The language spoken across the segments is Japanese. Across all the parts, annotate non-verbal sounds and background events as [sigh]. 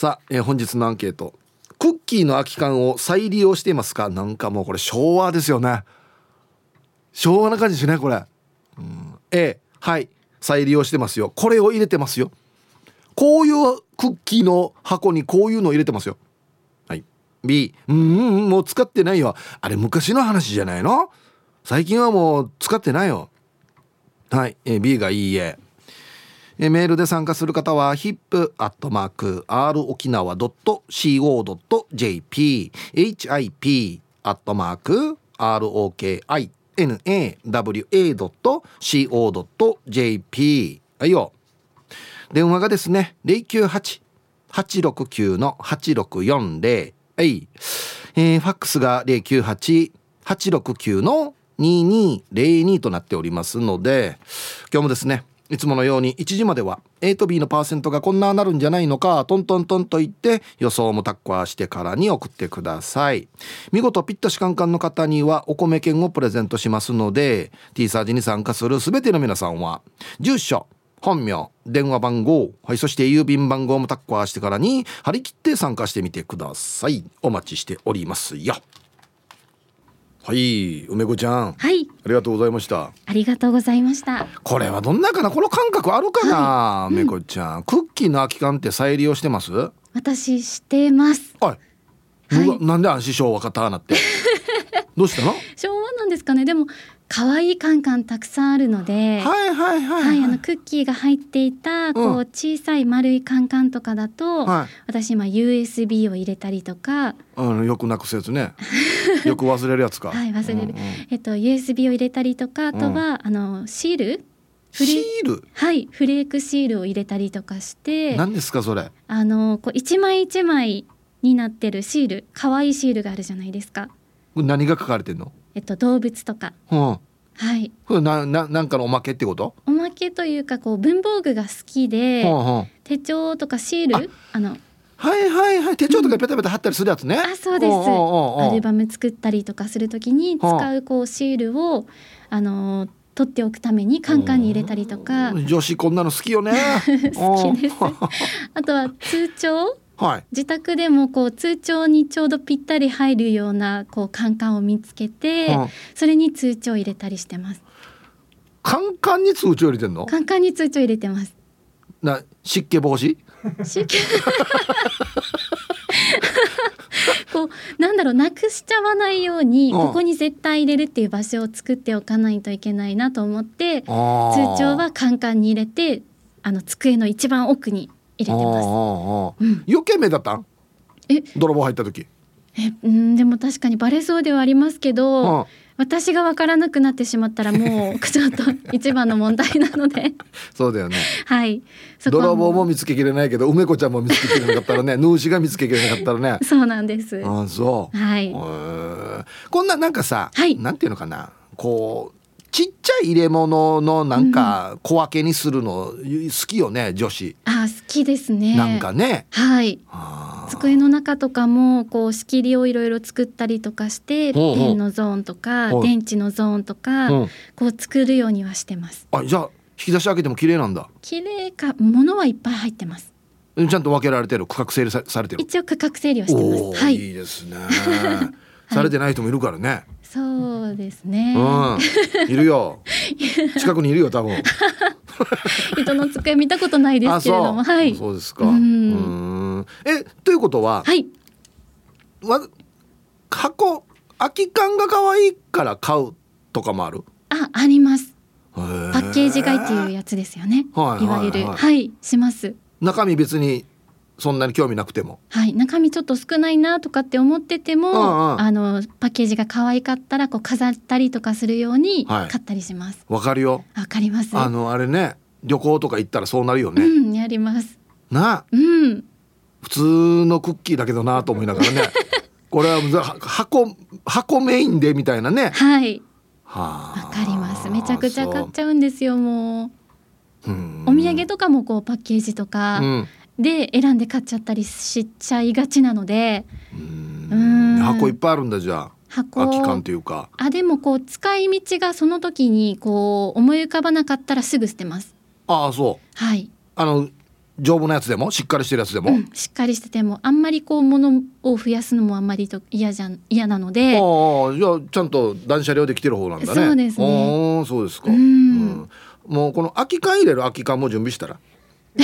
さあ、えー本日のアンケート。クッキーの空き缶を再利用していますか？なんかもうこれ昭和ですよね。昭和な感じですねこれ、うん、A はい。再利用してますよ。これを入れてますよ。こういうクッキーの箱にこういうのを入れてますよ。はい。B うんうんもう使ってないよ。あれ昔の話じゃないの？最近はもう使ってないよ。はい、え B がいい。ええメールで参加する方は hip.r 沖縄 .co.jp hip アットマーク ROKINAWA.co.jp はいよ。電話がですね098-869の8640はい、えーファックスが098-869の2202となっておりますので今日もですねいつものように1時までは A と B のパーセントがこんななるんじゃないのかトントントンと言って予想もタッカーしてからに送ってください。見事ピッタシカンカンの方にはお米券をプレゼントしますので T サージに参加する全ての皆さんは住所本名電話番号、はい、そして郵便番号もタッカーしてからに張り切って参加してみてください。お待ちしておりますよ。はい梅子ちゃん。はい、ありがとうございました。ありがとうございました。これはどんなかな？この感覚あるかな、めこちゃん。クッキーの空き缶って再利用してます？はい私してます。はい、うわなんで安心賞分かった？なって。どうしたの？[laughs] 昭和なんですかね。でも可愛いカンカンたくさんあるので、はいはいはいはい、あのクッキーが入っていたこうん。う小さい丸いカンカンとかだと、はい。私今 USB を入れたりとか、あのよくなくすやつね。[laughs] よく忘れるやつか。はい忘れる。うんうん。えっと USB を入れたりとか、あとは、あのシール、フレシール？はいフレークシールを入れたりとかして、何ですかそれ？あのこう一枚一枚になってるシール、可愛いシールがあるじゃないですか。何が書かれてんの？えっと動物とか、うん。はい。これなななんかのおまけってこと？おまけというかこう文房具が好きで、うんうん。手帳とかシール？あのはいはいはい。手帳とかペタペタ貼ったりするやつね、あそうです。んんうんうん。アルバム作ったりとかするときに使うこうシールをあの取っておくためにカンカンに入れたりとか。女子こんなの好きよね。[laughs] 好きです。うん。あとは通帳？はい。自宅でもこう通帳にちょうどぴったり入るようなこうカンカンを見つけてうんそれに通帳を入れたりしてます。カンカンに通帳入れてんの？カンカンに通帳入れてます。な湿気防止？しこうなんだろうなくしちゃわないようにうん。ここに絶対入れるっていう場所を作っておかないといけないなと思って通帳はカンカンに入れてあの机の一番奥に入れてます。余計目だったん？え？泥棒入った時。えうんでも確かにバレそうではありますけど、うん。私が分からなくなってしまったらもう [laughs] ちょっと一番の問題なので。そうだよね。はい。泥棒も見つけきれないけど梅子ちゃんも見つけきれなかったらね。[laughs] ヌーシが見つけきれなかったらね。そうなんです。ああそう。はい。こんななんかさ、はい。なんていうのかな。こうちっちゃい入れ物のなんか小分けにするの好きよね女子、あ好きですね。なんかね。はい。机の中とかもこう仕切りをいろいろ作ったりとかしてペンのゾーンとかはい電池のゾーンとかうん。こう作るようにはしてます。あじゃあ引き出し開けても綺麗なんだ。綺麗か物はいっぱい入ってます。ちゃんと分けられてる。区画整理さされてる。一応区画整理はしてます。はい。いいですね、[laughs] されてない人もいるからね、そうですね、うん。いるよ。近くにいるよ多分。[laughs] 人の机見たことないですけれども。はい。そうですか。えということは、はい。わ箱空き缶が可愛いから買うとかもある？ああります。パパッケージ買いっていうやつですよね、はいいわゆるはい。はいはい。します。中身別にそんなに興味なくても。はい、中身ちょっと少ないなとかって思ってても、うんうん。あのパッケージが可愛かったらこう飾ったりとかするようにはい。買ったりします。わかるよ。わ、かります？あのあれね旅行とか行ったらそうなるよね、うん、やります。な？あうん、普通のクッキーだけどなと思いながらね。[laughs] これはは箱箱メインでみたいなね。はい、はあ。わかります。めちゃくちゃ買っちゃうんですよ。もそう。うお土産とかもこうパッケージとうかんで選んで買っちゃったりしちゃいがちなので、うん。うん。箱いっぱいあるんだじゃあ。箱。空き缶というか。あでもこう使い道がその時にこう思い浮かばなかったらすぐ捨てます。ああそう。はい。あの丈夫なやつでも？しっかりしてるやつでも、うん、しっかりしててもあんまりこう物を増やすのもあんまりと嫌じゃん嫌なので。ああじゃあちゃんと断捨離できてる方なんだね。そうですね。ああそうですか、うん。うん。もうこの空き缶入れる空き缶も準備したら？[laughs]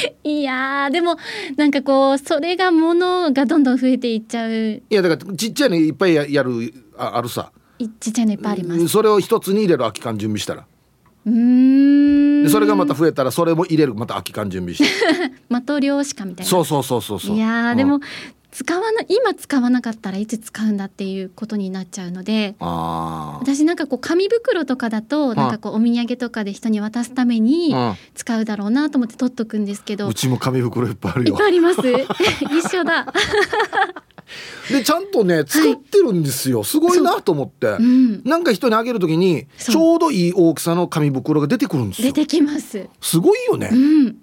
[laughs] いやーでもなんかこうそれが物がどんどん増えていっちゃう。いやだからちっちゃいのいっぱいややるああるさ。いちっちゃいのいっぱいあります。それを一つに入れる空き缶準備したら。うーん。でそれがまた増えたらそれも入れるまた空き缶準備して。的漁師かみたいな。そうそうそうそうそう。いやーうん。でも使わな今使わなかったらいつ使うんだっていうことになっちゃうので私なんかこう紙袋とかだとなんかこうお土産とかで人に渡すためにうん。使うだろうなと思って取っとくんですけど。うちも紙袋いっぱいあるよ。いっぱいあります。[laughs] 一緒だ。[laughs] でちゃんとね使ってるんですよ、すごいなと思って、う。ん。なんか人にあげるときにちょうどいい大きさの紙袋が出てくるんですよ。出てきます。すごいよね、うん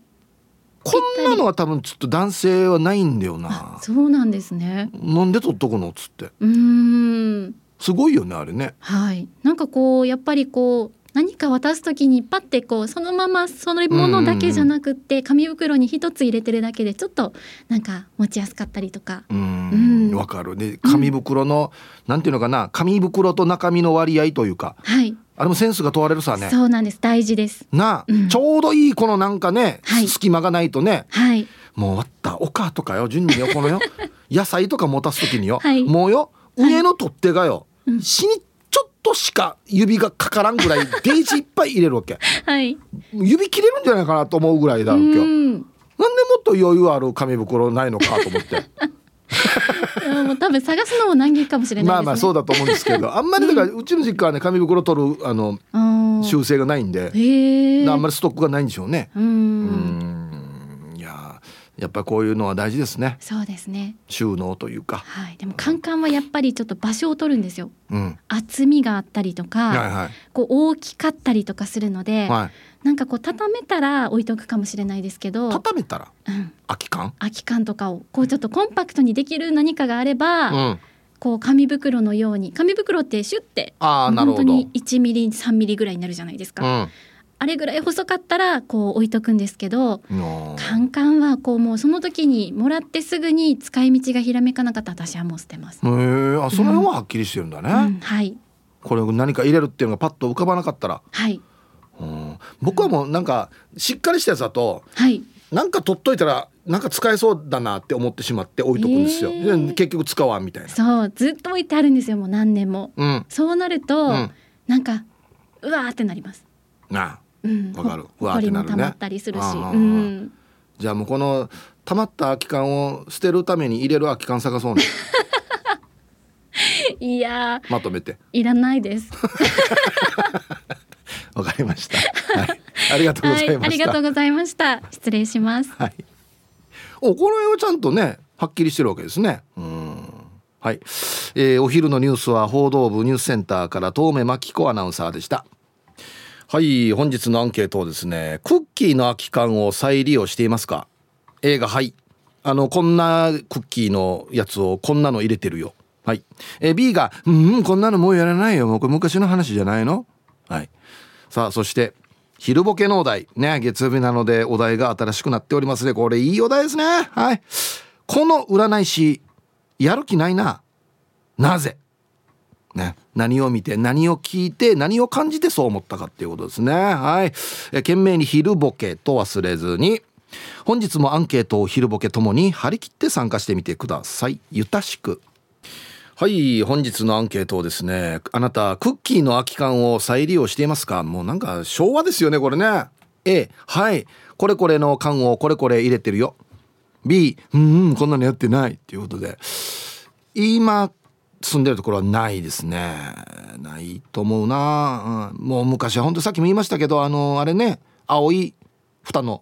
こんなのは多分ちょっと男性はないんだよあなそうなんですね。なんで取っとくのっつって。うーん。すごいよねあれね。はい。なんかこうやっぱりこう何か渡す時にパッてこうそのままそのものだけじゃなくって紙袋に一つ入れてるだけでちょっとなんか持ちやすかったりとか。ううんん。わかる。で紙袋の、なんていうのかな。紙袋と中身の割合というか。はい、あれもセンスが問われるさね。そうなんです。大事です。なあ、うん。ちょうどいいこのなんかね、はい。隙間がないとね。はい。もう終わった。おかとかよ順によこのよ。[laughs] 野菜とか持たす時によ、はい。もうよはい。上の取っ手がよ、うん。死にちょっとしか指がかからんぐらい [laughs] デージいっぱい入れるわけ。はい。指切れるんじゃないかなと思うぐらいだうわけよなんでんもっと余裕ある紙袋ないのかと思って。う [laughs] んもう多分探すのも難儀かもしれないです、ね、まあまあそうだと思うんですけど。[laughs] あんまりだからうちの実家はね紙袋取るあのあー。習性がないんで、あんまりストックがないんでしょうね。ううん。んいややっぱこういうのは大事ですね。そうですね。収納というか。はい。でもカンカンはやっぱりちょっと場所を取るんですよ。うん、厚みがあったりとか、はいはい。こう大きかったりとかするので、はい。なんかこう畳めたら置いとくかもしれないですけど、畳めたら？うん、空き缶？空き缶とかをこうちょっとコンパクトにできる何かがあれば、うん。こう紙袋のように紙袋ってシュッてああなるほど。本当に1ミリ3ミリぐらいになるじゃないですか、うん。あれぐらい細かったらこう置いとくんですけどのカンカンはこうもうその時にもらってすぐに使い道がひらめかなかったら私はもう捨てます、へえあその辺ははっきりしてるんだね。うん、はいこれ何か入れるっていうのがパッと浮かばなかったら。はいうん、僕はもうなんかしっかりしたやつだとはい。なんか取っといたらなんか使えそうだなって思ってしまって置いとくんですよ。へー。で結局使わんみたいな。そうずっと置いてあるんですよもう何年も。うん。そうなると、うん。なんかうわーってなります。なあ。うん。わかる。ほうわーってなるね。溜まったりするし、うん、じゃあもうこの溜まった空き缶を捨てるために入れる空き缶探そうね。[laughs] いやまとめて。ーいらないです [laughs] わかりました、はい、ありがとうございまはい、ありした、がとうございました。失礼します。はい、おこの辺はちゃんとねはっきりしてるわけですね。うん。はい、えーお昼のニュースは報道部ニュースセンターから遠目真紀子アナウンサーでした。はい。本日のアンケートをですねクッキーの空き缶を再利用していますか？A がはい。あのこんなクッキーのやつをこんなの入れてるよ。はい、えー B がうんうんこんなのもうやらないよ。もうこれ昔の話じゃないの？はいさあそして昼ボケのお題。ね月曜日なのでお題が新しくなっておりますね。これいいお題ですね。はい。この占い師やる気ないな。なぜ？ね、何を見て何を聞いて何を感じてそう思ったかっていうことですね。はい。え懸命に昼ボケと忘れずに。本日もアンケートを昼ボケともに張り切って参加してみてください。ゆたしく。はい本日のアンケートをですねあなたクッキーの空き缶を再利用していますか？もうなんか昭和ですよねこれね。A はい。これこれの缶をこれこれ入れてるよ。B うんうんこんなのやってない。っていうことで。今住んでるところはないですね。ないと思うな、うん、もう昔は本当さっきも言いましたけどあのあれね。青い蓋の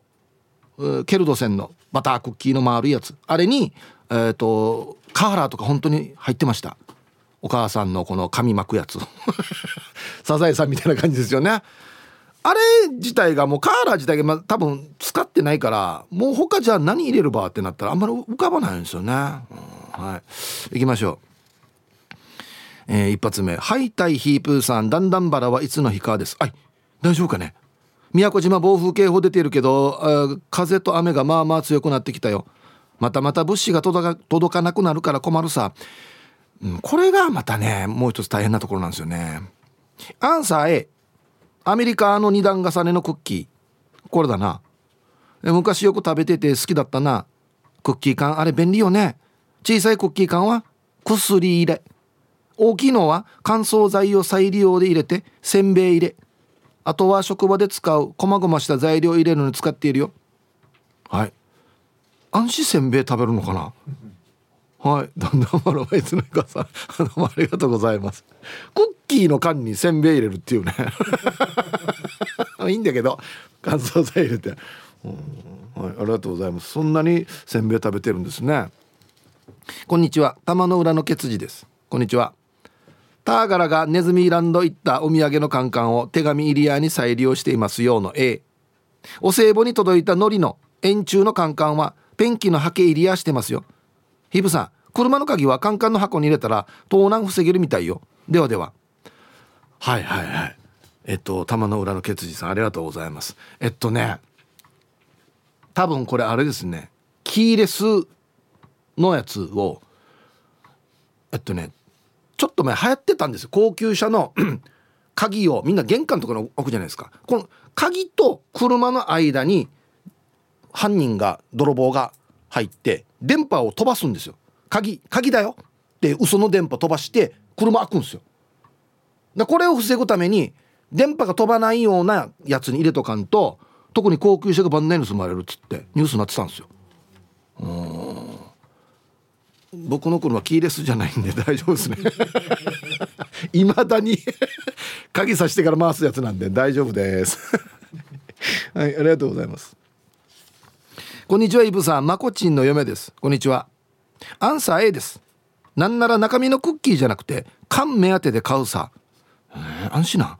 ケルド線のバタークッキーの丸いやつ。あれにえっ、とカーラーとか本当に入ってました。お母さんのこの紙巻くやつ。[laughs] サザエさんみたいな感じですよね。あれ自体がもうカーラー自体がま多分使ってないからもう他じゃあ何入れるばってなったらあんまり浮かばないんですよね、うんはい。行きましょう。えー一発目「ハイタイヒープーさんだんだんバラはいつの日か」です。はい大丈夫かね。宮古島暴風警報出てるけど風と雨がまあまあ強くなってきたよ。またまた物資が届かなくなるから困るさ、うん、これがまたねもう一つ大変なところなんですよね。アンサー A アメリカの2段重ねのクッキー。これだな。昔よく食べてて好きだったな。クッキー缶。あれ便利よね。小さいクッキー缶は薬入れ。大きいのは乾燥剤を再利用で入れてせんべい入れ。あとは職場で使うこまごました材料入れるのに使っているよ。はい。安心せんべい食べるのかな？はい。だんだんマロバイツのイカさん。どうもありがとうございます。クッキーの缶にせんべい入れるっていうね。[laughs] いいんだけど乾燥剤入れて、はい、ありがとうございます。そんなにせんべい食べてるんですね。こんにちは。玉の裏のケツジです。こんにちは。ターガラがネズミランド行ったお土産のカンカンを手紙入り屋に再利用していますようの A お歳暮に届いた海苔の円柱のカンカンはペンキのハケ入り屋してますよ。ヒブさん車の鍵はカンカンの箱に入れたら盗難防げるみたいよ。ではでは。はいはいはい。えっと玉の裏のケツジさんありがとうございます。えっとね多分これあれですね。キーレスのやつをえっとねちょっと前流行ってたんですよ。高級車の鍵をみんな玄関とかに置くじゃないですか。この鍵と車の間に犯人が泥棒が入って電波を飛ばすんですよ。鍵鍵だよ。って嘘の電波飛ばして車開くんですよ。でこれを防ぐために電波が飛ばないようなやつに入れとかんと特に高級車が万年盗まれるっつってニュースになってたんですよ。うん。僕の車キーレスじゃないんで大丈夫ですね。[laughs] いまだに鍵さしてから回すやつなんで大丈夫です。はいありがとうございます。こんにちはイブさんまこちんの嫁です。こんにちは。アンサー A です。なんなら中身のクッキーじゃなくて缶目当てで買うさ、えー、安心な。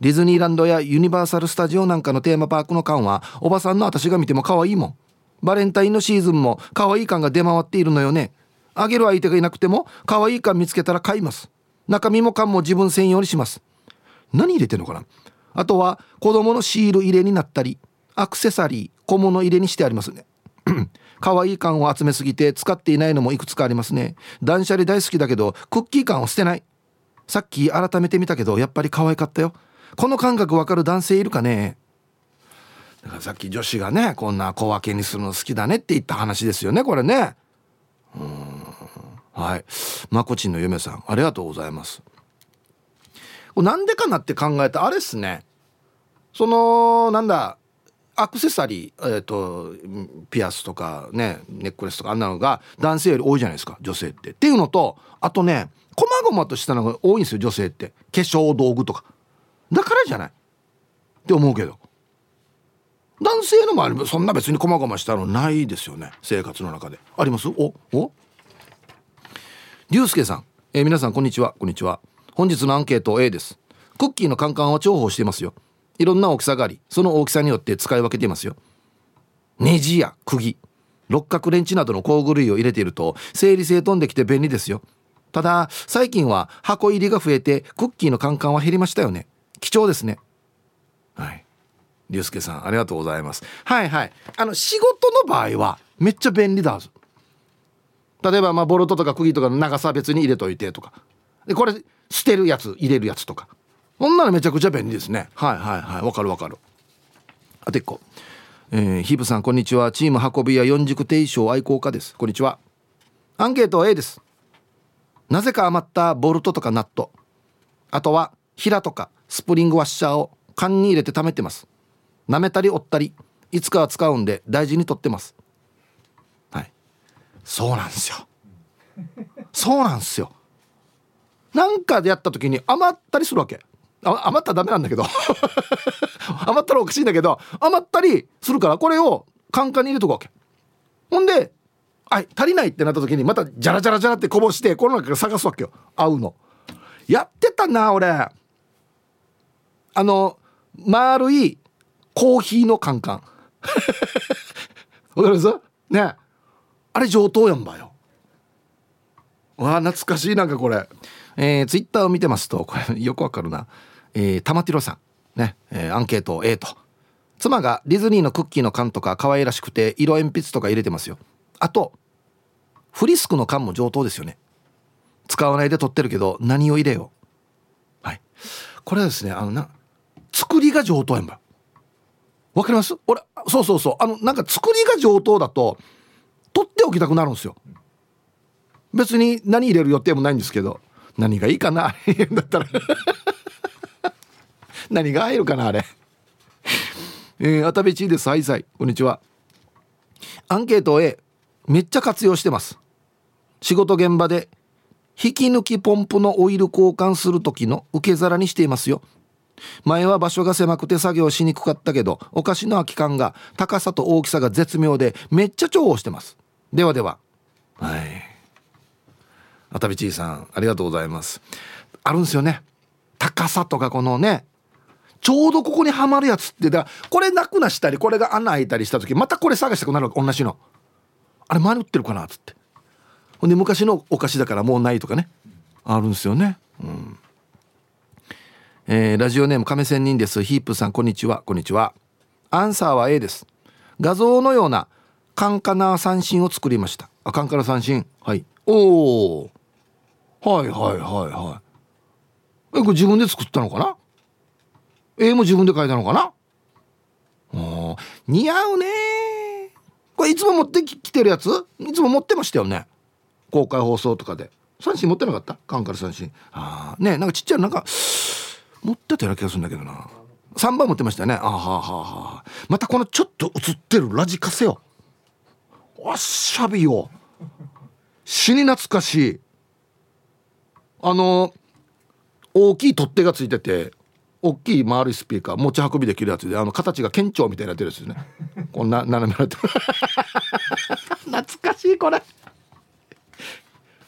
ディズニーランドやユニバーサル・スタジオなんかのテーマパークの缶はおばさんの私が見ても可愛いもん。バレンタインのシーズンも可愛い缶が出回っているのよね。あげる相手がいなくても可愛い缶見つけたら買います。中身も缶も自分専用にします。何入れてんのかな？あとは子供のシール入れになったりアクセサリー。小物入れにしてありますね。[clears throat] 可愛い缶を集めすぎて使っていないのもいくつかありますね。断捨離大好きだけどクッキー缶を捨てない。さっき改めて見たけどやっぱり可愛かったよ。この感覚わかる男性いるかね。だからさっき女子がねこんな小分けにするの好きだねって言った話ですよねこれね。うん。はい。まこちんの嫁さんありがとうございます。なんでかなって考えたあれっすね。そのなんだアクセサリー、えーと、ピアスとかねネックレスとかあんなのが男性より多いじゃないですか女性って。っていうのとあとねこまごまとしたのが多いんですよ女性って。化粧道具とか。だからじゃない。って思うけど。男性の周りそんな別にこまごましたのないですよね生活の中で。あります？おお？龍介さん、えー、皆さんこんにちは。こんにちは。本日のアンケート A です。クッキーのカンカンは重宝していますよ。いろんな大きさがありその大きさによって使い分けていますよ。ネジや釘六角レンチなどの工具類を入れていると整理整頓できて便利ですよ。ただ最近は箱入りが増えてクッキーのカンカンは減りましたよね。貴重ですね。はい。龍介さんありがとうございます。はいはい。あの仕事の場合はめっちゃ便利だ例えばまあボルトとか釘とかの長さ別に入れといてとか。でこれ捨てるやつ入れるやつとか。こんなのめちゃくちゃ便利ですね。はいはいはい。わかるわかる。あと1個。えー、ヒブさんこんにちは。チーム運び屋四軸定称愛好家です。こんにちは。アンケート A です。なぜか余ったボルトとかナット。あとはヒラとかスプリングワッシャーを缶に入れて貯めてます。舐めたり折ったりいつかは使うんで大事に取ってます。はい。そうなんですよ。そうなんですよ。なんかでやった時に余ったりするわけ。余ったらダメなんだけど。[laughs] 余ったらおかしいんだけど余ったりするからこれをカンカンに入れとくわけ。ほんではい足りないってなった時にまたジャラジャラジャラってこぼしてこの中から探すわけよ。合うの。やってたな俺。あの丸いコーヒーのカンカン。[laughs] わかります？ね。あれ上等やんばよ。わあ懐かしいなんかこれ。えー、ツイッターを見てますとこれよくわかるな。えー、玉ティロさん。ね、えー、アンケート A と。妻がディズニーのクッキーの缶とか可愛らしくて色鉛筆とか入れてますよ。あとフリスクの缶も上等ですよね。使わないで取ってるけど何を入れよう。はい。これはですねあのな作りが上等やんば。わかります？俺そうそうそう。あのなんか作りが上等だと取っておきたくなるんですよ。別に何入れる予定もないんですけど何がいいかな [laughs] だったら。何が入るかなあれ。えー、あたべちです。はいさい。こんにちは。アンケート A めっちゃ活用してます。仕事現場で引き抜きポンプのオイル交換する時の受け皿にしていますよ。前は場所が狭くて作業しにくかったけどお菓子の空き缶が高さと大きさが絶妙でめっちゃ重宝してます。ではでは。はい。あたびちいさんありがとうございます。あるんですよね。高さとかこのねちょうどここにはまるやつってだこれなくなしたりこれが穴開いたりした時またこれ探したくなるわけ同じの。あれ前に売ってるかなっつって。ほんで昔のお菓子だからもうないとかね。あるんですよね。うん。えー、ラジオネーム亀仙人です。ヒープさんこんにちは。こんにちは。アンサーは A です。画像のようなカンカナ三振を作りました。あカンカナ三振はい。おおはいはいはいはい。えこれ自分で作ったのかな？絵も自分で描いたのかな？お似合うねこれいつも持ってきてるやつ？いつも持ってましたよね？公開放送とかで。三振持ってなかった？カンカラ三振。ああねなんかちっちゃいなんか持ってたような気がするんだけどな。3番持ってましたね。あはあはあはあまたこのちょっと映ってる。ラジカセよ。わっしゃびよ。死に懐かしい。あの大きい取っ手がついてて。大きい丸いスピーカー持ち運びできるやつであの形が県庁みたいになってるやつですね。[laughs] こんな斜められて懐かしいこれ。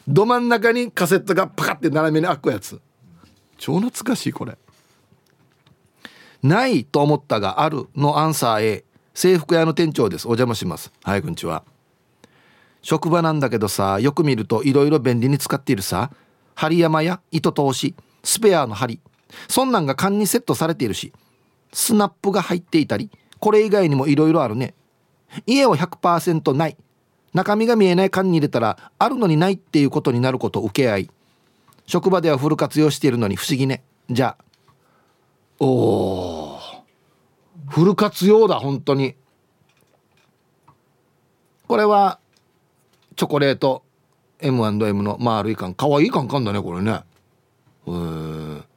ど真ん中にカセットがパカって斜めに開くやつ。超懐かしいこれ。ないと思ったがあるのアンサー A 制服屋の店長です。お邪魔します。はいこんにちは。職場なんだけどさよく見るといろいろ便利に使っているさ。針山や糸通しスペアの針そんなんが缶にセットされているしスナップが入っていたりこれ以外にもいろいろあるね。家は100%ない。中身が見えない缶に入れたらあるのにないっていうことになること受け合い職場ではフル活用しているのに不思議ね。じゃあ。おフル活用だ本当に。これはチョコレート M&M の丸い缶。かわいい缶缶だねこれね。へえ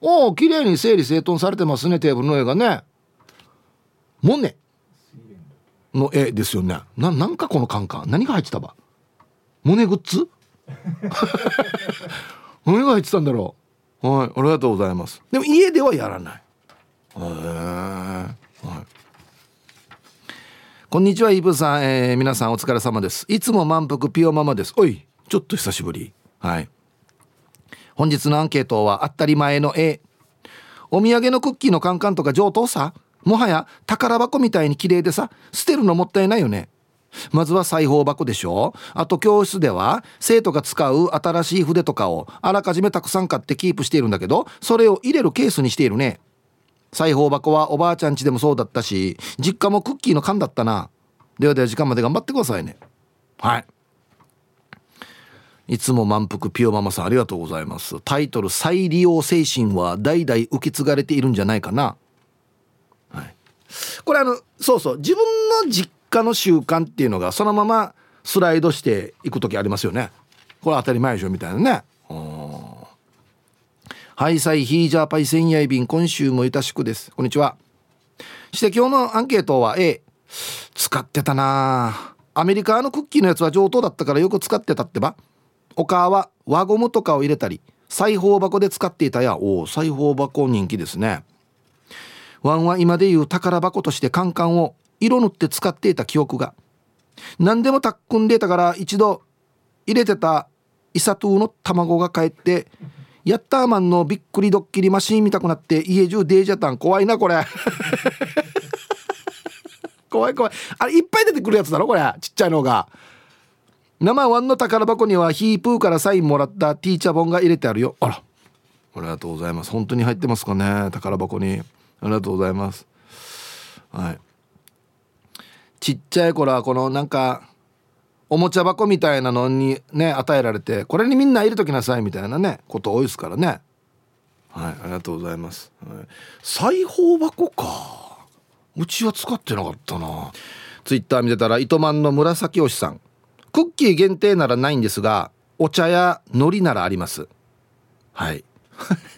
おお綺麗に整理整頓されてますねテーブルの絵がね。モネの絵ですよね。ななんかこのカンカン。何が入ってたば。モネグッズ？[laughs] 何が入ってたんだろう。はいありがとうございます。でも家ではやらない。へえはい。こんにちはイブさん、えー、皆さんお疲れ様です。いつも満腹ピオママです。おいちょっと久しぶり。はい本日のアンケートは当たり前の A お土産のクッキーのカンカンとか上等さ？もはや宝箱みたいに綺麗でさ？捨てるのもったいないよね。まずは裁縫箱でしょ。あと教室では生徒が使う新しい筆とかをあらかじめたくさん買ってキープしているんだけどそれを入れるケースにしているね。裁縫箱はおばあちゃん家でもそうだったし実家もクッキーの缶だったな。ではでは時間まで頑張ってくださいね。はい。いつも満腹ピオママさんありがとうございます。タイトル再利用精神は代々受け継がれているんじゃないかな。はい。これあのそうそう。自分の実家の習慣っていうのがそのままスライドしていく時ありますよね。これ当たり前でしょみたいなね。ハイサイヒージャーパイセンヤイ便今週もいたしくです。こんにちは。して今日のアンケートは A 使ってたなアメリカのクッキーのやつは上等だったからよく使ってたってば。お母は輪ゴムとかを入れたり裁縫箱で使っていたやおお裁縫箱人気ですね。ワンは今でいう宝箱としてカンカンを色塗って使っていた記憶が。何でもたっくんでたから一度入れてたイサトゥの卵が帰ってヤッターマンのびっくりドッキリマシーン見たくなって家中デージャタン怖いなこれ。[laughs] 怖い怖い。あれいっぱい出てくるやつだろこれ。ちっちゃいのが。生ワンの宝箱にはヒープーからサインもらったティーチャー本が入れてあるよ。あら。ありがとうございます。本当に入ってますかね？宝箱に。ありがとうございます。はい。ちっちゃい頃はこのなんかおもちゃ箱みたいなのにね与えられてこれにみんな入れときなさいみたいなねこと多いですからね。はい。ありがとうございます、はい、裁縫箱か。うちは使ってなかったな。ツイッター見てたら糸満の紫推しさん。クッキー限定ならないんですがお茶や海苔ならあります。はい。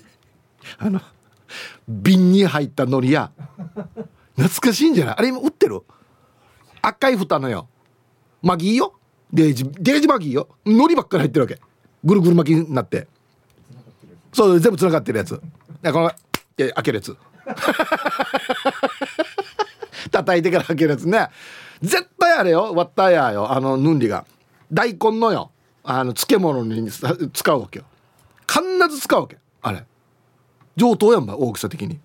[laughs] あの瓶に入った海苔や。懐かしいんじゃない？あれ今売ってる？赤い蓋のよ。マギーよ？デージデージマギーよ？海苔ばっかり入ってるわけ。ぐるぐる巻きになって。そう全部つながってるやつ。この開けるやつ。[laughs] 叩いてから開けるやつね。絶対あれよ割ったやよあのヌンリが。大根のよあの漬物に使うわけよ。必ず使うわけあれ。上等やんば大きさ的に。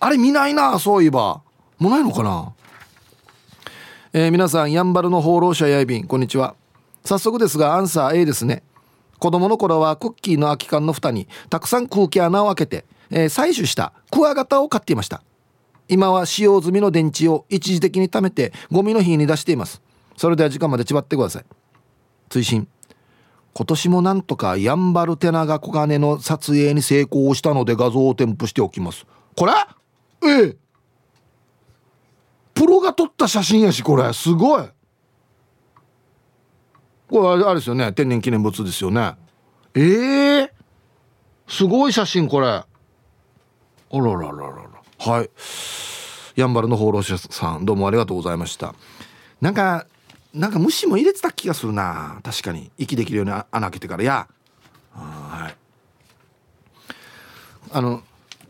あれ見ないなそういえば。もうないのかな。えー、皆さんやんばるの放浪者やいびんこんにちは。早速ですがアンサー A ですね。子供の頃はクッキーの空き缶の蓋にたくさん空気穴を開けて、えー、採取したクワガタを飼っていました。今は使用済みの電池を一時的に貯めてゴミの日に出しています。それでは時間までちばってください。追伸。今年もなんとかやんばる手長小金の撮影に成功したので画像を添付しておきます。これ？ええ。プロが撮った写真やしこれ。すごい。これあれですよね。天然記念物ですよね。ええ。ー、すごい写真これ。あららららら。はい。やんばるの放浪者さんどうもありがとうございました。なんかなんか虫も入れてた気がするな。確かに。息できるように穴開けてから。や。はい。あの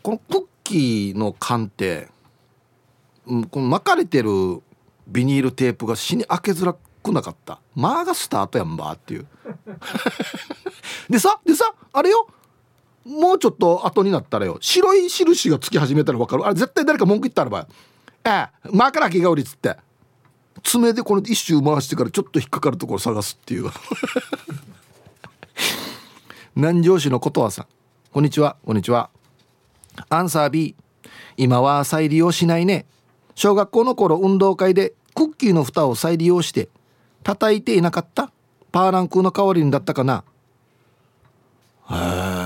このクッキーの缶ってこの巻かれてるビニールテープが死に開けづらくなかった。マーがスタートやんばっていう。[laughs] でさでさあれよ。もうちょっと後になったらよ。白い印がつき始めたら分かる。あれ絶対誰か文句言ったらばええマーから気が売りつって。爪でこの一周回してからちょっと引っかかるところ探すっていう。[laughs] 南城市のことわさん。こんにちは。こんにちは。アンサー B 今は再利用しないね。小学校の頃運動会でクッキーの蓋を再利用して叩いていなかった。パーランクの代わりにだったかな。へえ。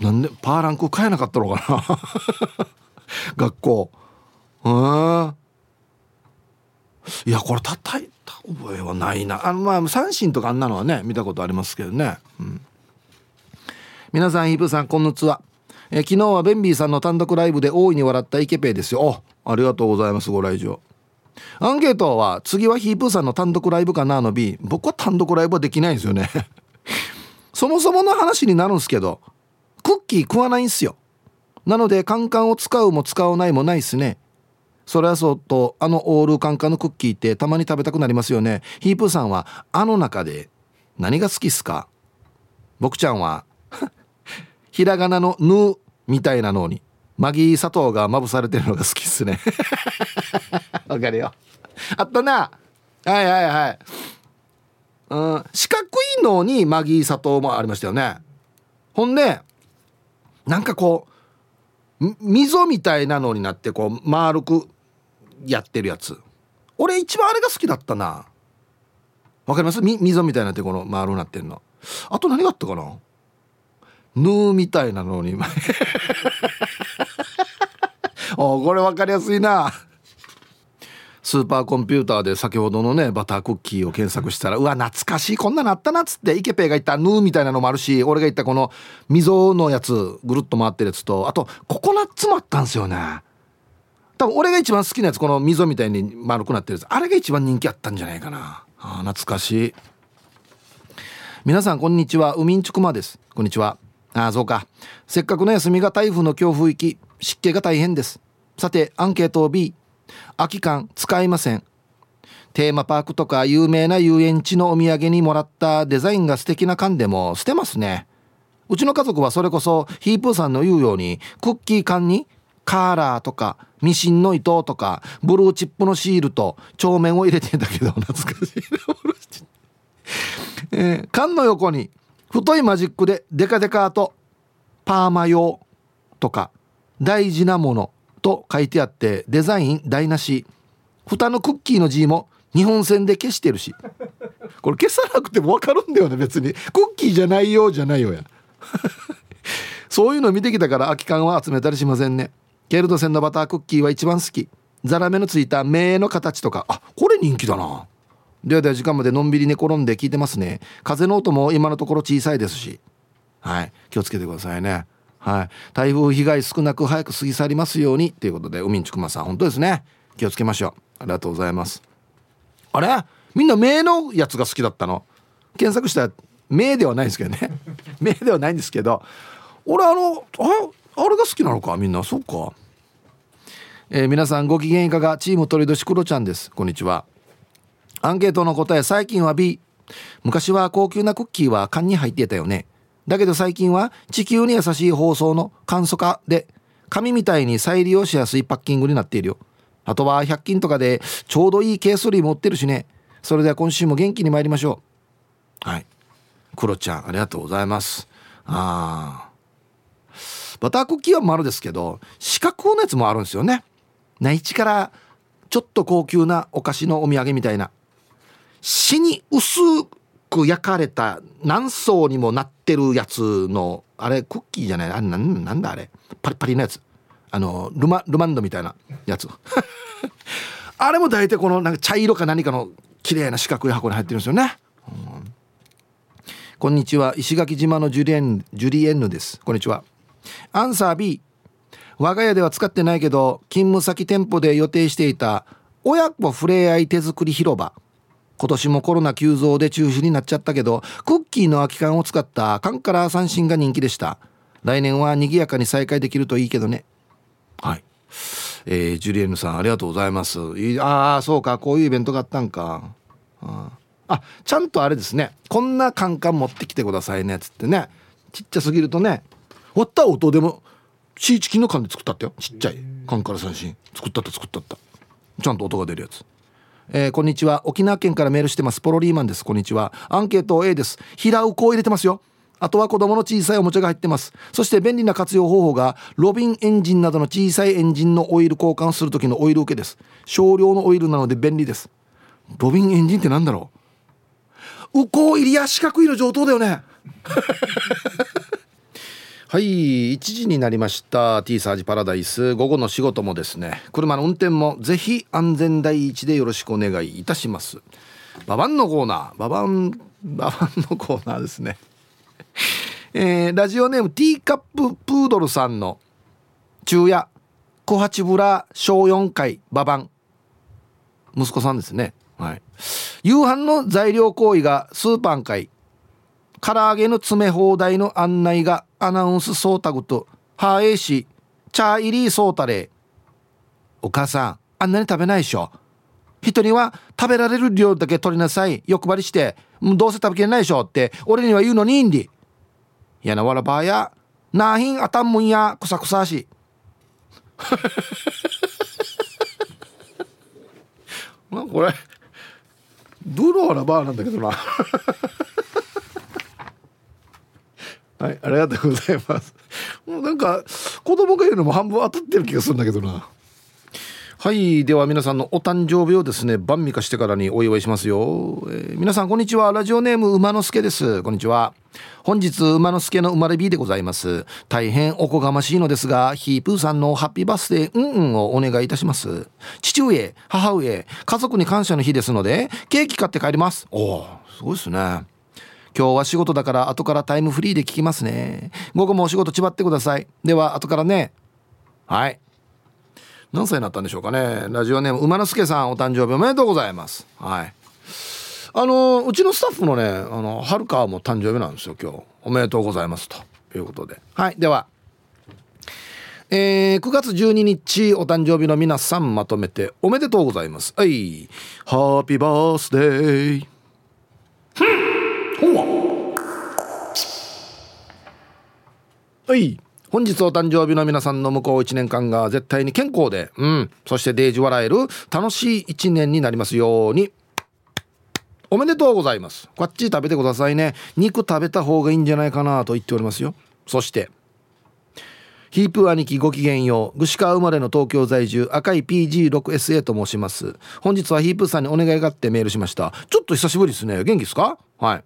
なんでパーランク買えなかったのかな？[laughs] 学校。うん。いやこれ叩いた覚えはないな。あのまあ三振とかあんなのはね見たことありますけどね、うん、皆さんヒープさんこんにちは。え昨日はベンビーさんの単独ライブで大いに笑ったイケペイですよ。ありがとうございますご来場。アンケートは次はヒープーさんの単独ライブかなの B 僕は単独ライブはできないんですよね。[laughs] そもそもの話になるんすけどクッキー食わないんすよ。なのでカンカンを使うも使わないもないっすね。それはそうとあのオールカンカンのクッキーってたまに食べたくなりますよね。ヒープーさんはあの中で何が好きっすか？僕ちゃんは [laughs] ひらがなの「ぬ」みたいなのにマギー砂糖がまぶされてるのが好きっすね。[laughs] わかるよ。あったな。はいはいはい。うん四角いのにマギー砂糖もありましたよね。ほんでなんかこう溝みたいなのになってこう丸くやってるやつ。俺一番あれが好きだったな。わかります？溝みたいになってこの丸なってんの。あと何があったかな？ヌーみたいなのに。[laughs] おこれ分かりやすいな。スーパーコンピューターで先ほどのねバタークッキーを検索したらうわ懐かしいこんなのあったなっつってイケペイが言ったヌーみたいなのもあるし俺が言ったこの溝のやつぐるっと回ってるやつとあとココナッツもあったんですよね。多分俺が一番好きなやつこの溝みたいに丸くなってるやつあれが一番人気あったんじゃないかな。あ懐かしい。皆さんこんにちは。ウミンチュクマです。こんにちは。ああそうか。せっかくの休みが台風の強風域湿気が大変です。さてアンケート B 空き缶使いません。テーマパークとか有名な遊園地のお土産にもらったデザインが素敵な缶でも捨てますね。うちの家族はそれこそヒープーさんの言うようにクッキー缶にカーラーとかミシンの糸とかブルーチップのシールと帳面を入れてんだけど懐かしいえー、缶の横に太いマジックでデカデカとパーマ用とか大事なもの。と書いてあってデザイン台無し。蓋のクッキーの字も日本線で消してるし。これ消さなくても分かるんだよね別に。クッキーじゃないよじゃないよや。[laughs] そういうの見てきたから空き缶は集めたりしませんね。ケルト線のバタークッキーは一番好き。ザラメのついた目の形とか。あこれ人気だな。ではでは時間までのんびり寝転んで聞いてますね。風の音も今のところ小さいですし。はい。気をつけてくださいね。はい。台風被害少なく早く過ぎ去りますようにということで海んちくまさん本当ですね。気をつけましょう。ありがとうございます。あれ？みんな目のやつが好きだったの？検索したら目ではないんですけどね。[laughs] 目ではないんですけど。俺あのああれが好きなのか？みんな。そうか。えー、皆さんご機嫌いかが？チーム鳥年クロちゃんです。こんにちは。アンケートの答え最近は B 昔は高級なクッキーは缶に入っていたよね。だけど最近は地球に優しい包装の簡素化で紙みたいに再利用しやすいパッキングになっているよ。あとは100均とかでちょうどいいケース類持ってるしね。それでは今週も元気に参りましょう。はい。クロちゃんありがとうございます。あバタークッキーは丸ですけど四角のやつもあるんですよね。内地からちょっと高級なお菓子のお土産みたいな。死に薄く焼かれた何層にもなってるやつのあれクッキーじゃないあれなんなんだあれ。パリパリのやつ。あのルマルマンドみたいなやつ。[laughs] あれも大体このなんか茶色か何かの綺麗な四角い箱に入ってるんですよね、うん、こんにちは。石垣島のジュリエンジュリエンヌです。こんにちは。アンサー B 我が家では使ってないけど勤務先店舗で予定していた親子ふれあい手作り広場。今年もコロナ急増で中止になっちゃったけどクッキーの空き缶を使った缶から三振が人気でした。来年は賑やかに再開できるといいけどね。はい。えー、ジュリエンヌさんありがとうございます。ああそうか。こういうイベントがあったんか。ああちゃんとあれですね。こんなカンカン持ってきてくださいねっつってね。ちっちゃすぎるとね。割った音でもシーチキンの缶で作ったってよ。ちっちゃい。缶から三振。作ったった作ったった。ちゃんと音が出るやつ。えー、こんにちは。沖縄県からメールしてます。ポロリーマンです。こんにちは。アンケート A です。平ウコを入れてますよ。あとは子供の小さいおもちゃが入ってます。そして便利な活用方法がロビンエンジンなどの小さいエンジンのオイル交換する時のオイル受けです。少量のオイルなので便利です。ロビンエンジンってなんだろう？ウコ入りや四角いの上等だよね。はい1時になりました。T サージパラダイス。午後の仕事もですね。車の運転もぜひ安全第一でよろしくお願いいたします。ババンのコーナー。ババンババンのコーナーですね。[laughs] えー、ラジオネームティーカッププードルさんの昼夜小八ブラ小4回ババン。息子さんですね。はい。夕飯の材料行為がスーパー会。唐揚げの詰め放題の案内がアナウンスソータグとハーエーシチャーイリーソータレお母さんあんなに食べないでしょ。人には食べられる量だけ取りなさい。欲張りしてどうせ食べきれないでしょ。って俺には言うのにいいんでやなわらばやなひんあたんむんやくさくさし [laughs] これどのわらばなんだけどな。はいありがとうございます。もうなんか子供が言うのも半分当たってる気がするんだけどな。はいでは皆さんのお誕生日をですね晩味化してからにお祝いしますよ、えー、皆さんこんにちは。ラジオネーム馬之助です。こんにちは。本日馬之助の生まれ日でございます。大変おこがましいのですがヒープーさんのハッピーバースデーうんうんをお願いいたします。父上母上家族に感謝の日ですのでケーキ買って帰ります。おおすごいですね。今日は仕事だから後からタイムフリーで聞きますね。午後もお仕事ちばってください。では後からね。はい。何歳になったんでしょうかね。ラジオネーム馬之助さんお誕生日おめでとうございます。はい。あのうちのスタッフのねあのはるかも誕生日なんですよ今日。おめでとうございますということで。はいでは。えー、9月12日お誕生日の皆さんまとめておめでとうございます。はい。ハッピーバースデー。はい本日お誕生日の皆さんの向こう1年間が絶対に健康で、うん、そしてデージ笑える楽しい1年になりますように。おめでとうございます。こっち食べてくださいね。肉食べた方がいいんじゃないかなと言っておりますよ。そして、ヒープ兄貴ごきげんよう。串川生まれの東京在住、赤い PG6SA と申します。本日はヒープさんにお願いがあってメールしました。ちょっと久しぶりですね。元気ですか？はい。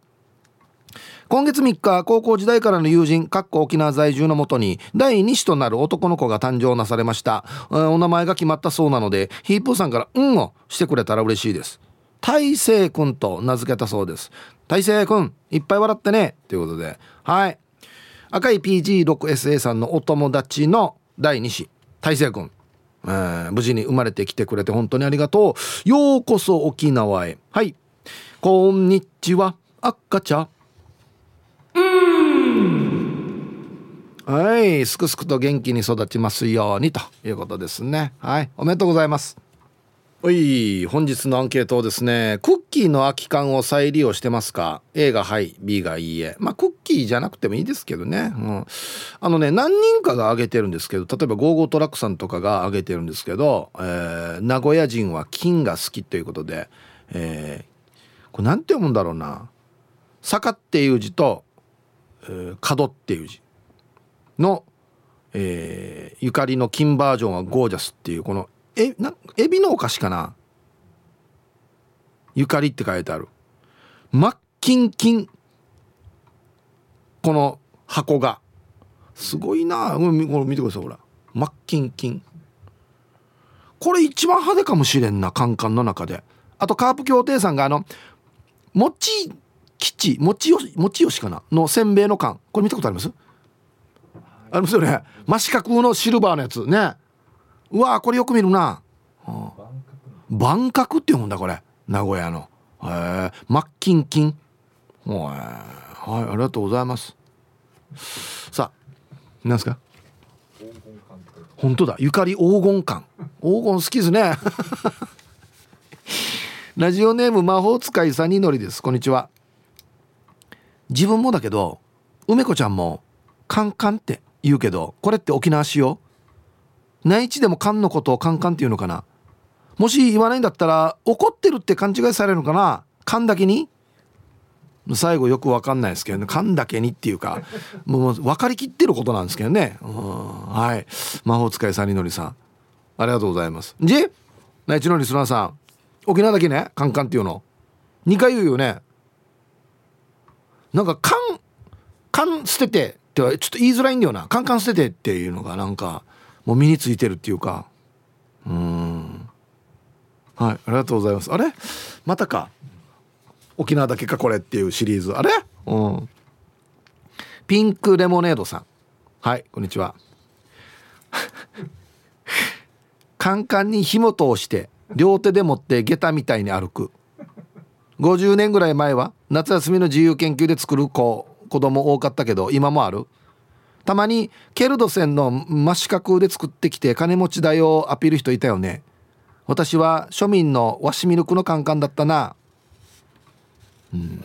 今月3日、高校時代からの友人、かっこ沖縄在住のもとに、第2子となる男の子が誕生なされました。お名前が決まったそうなので、ヒープーさんから、うんをしてくれたら嬉しいです。大成くんと名付けたそうです。大成くん、いっぱい笑ってね。ということで、はい。赤い PG6SA さんのお友達の第2子、大成くん。えー、無事に生まれてきてくれて本当にありがとう。ようこそ沖縄へ。はい。こんにちは。赤ちゃん。はいすくすくと元気に育ちますようにということですね。はいおめでとうございます。はい本日のアンケートをですねクッキーの空き缶を再利用してますか？A がはい B がいいえ。まあクッキーじゃなくてもいいですけどね、うん、あのね何人かが挙げてるんですけど例えばゴーゴートラックさんとかが挙げてるんですけど、えー、名古屋人は金が好きということで、えー、これなんて読むんだろうな。坂っていう字と、角っていう字の、えー、ゆかりの金バージョンはゴージャスっていうこのえなエビのお菓子かな？ゆかりって書いてある。マッキンキンこの箱が。すごいな。これ見てくださいほら。マッキンキン。これ一番派手かもしれんなカンカンの中で。あとカープ協定さんがあの餅吉餅よ餅よしかなのせんべいの缶。これ見たことあります？ありますよね。真四角のシルバーのやつね。うわこれよく見るな、はあ、万角って読むんだこれ。名古屋の。へえマッキンキン。はいありがとうございます。さあ何ですか？本当だ。ゆかり黄金館。黄金好きですね。[laughs] ラジオネーム魔法使いさにのりです。こんにちは自分もだけど梅子ちゃんもカンカンって言うけどこれって沖縄仕様内地でもカンのことをカンカンっていうのかな。もし言わないんだったら怒ってるって勘違いされるのかな。カンだけに。最後よく分かんないですけどね。カンだけにっていうか [laughs] もう分かりきってることなんですけどね。はい。魔法使いさんにのりさん。ありがとうございます。じ内地のリスナーさん。沖縄だけねカンカンっていうの。2回言うよね。なんかカンカン捨ててってはちょっと言いづらいんだよな。カンカン捨ててっていうのがなんかもう身についてるっていうか。うん。はいありがとうございます。あれ？またか。沖縄だけかこれっていうシリーズ。あれ？うん。ピンクレモネードさん。はいこんにちは。[laughs] カンカンに紐通して両手で持って下駄みたいに歩く。50年ぐらい前は夏休みの自由研究で作る子子供多かったけど今もある？たまにケルド線の真四角で作ってきて金持ちだよアピール人いたよね。私は庶民のワシミルクのカンカンだったな。うん。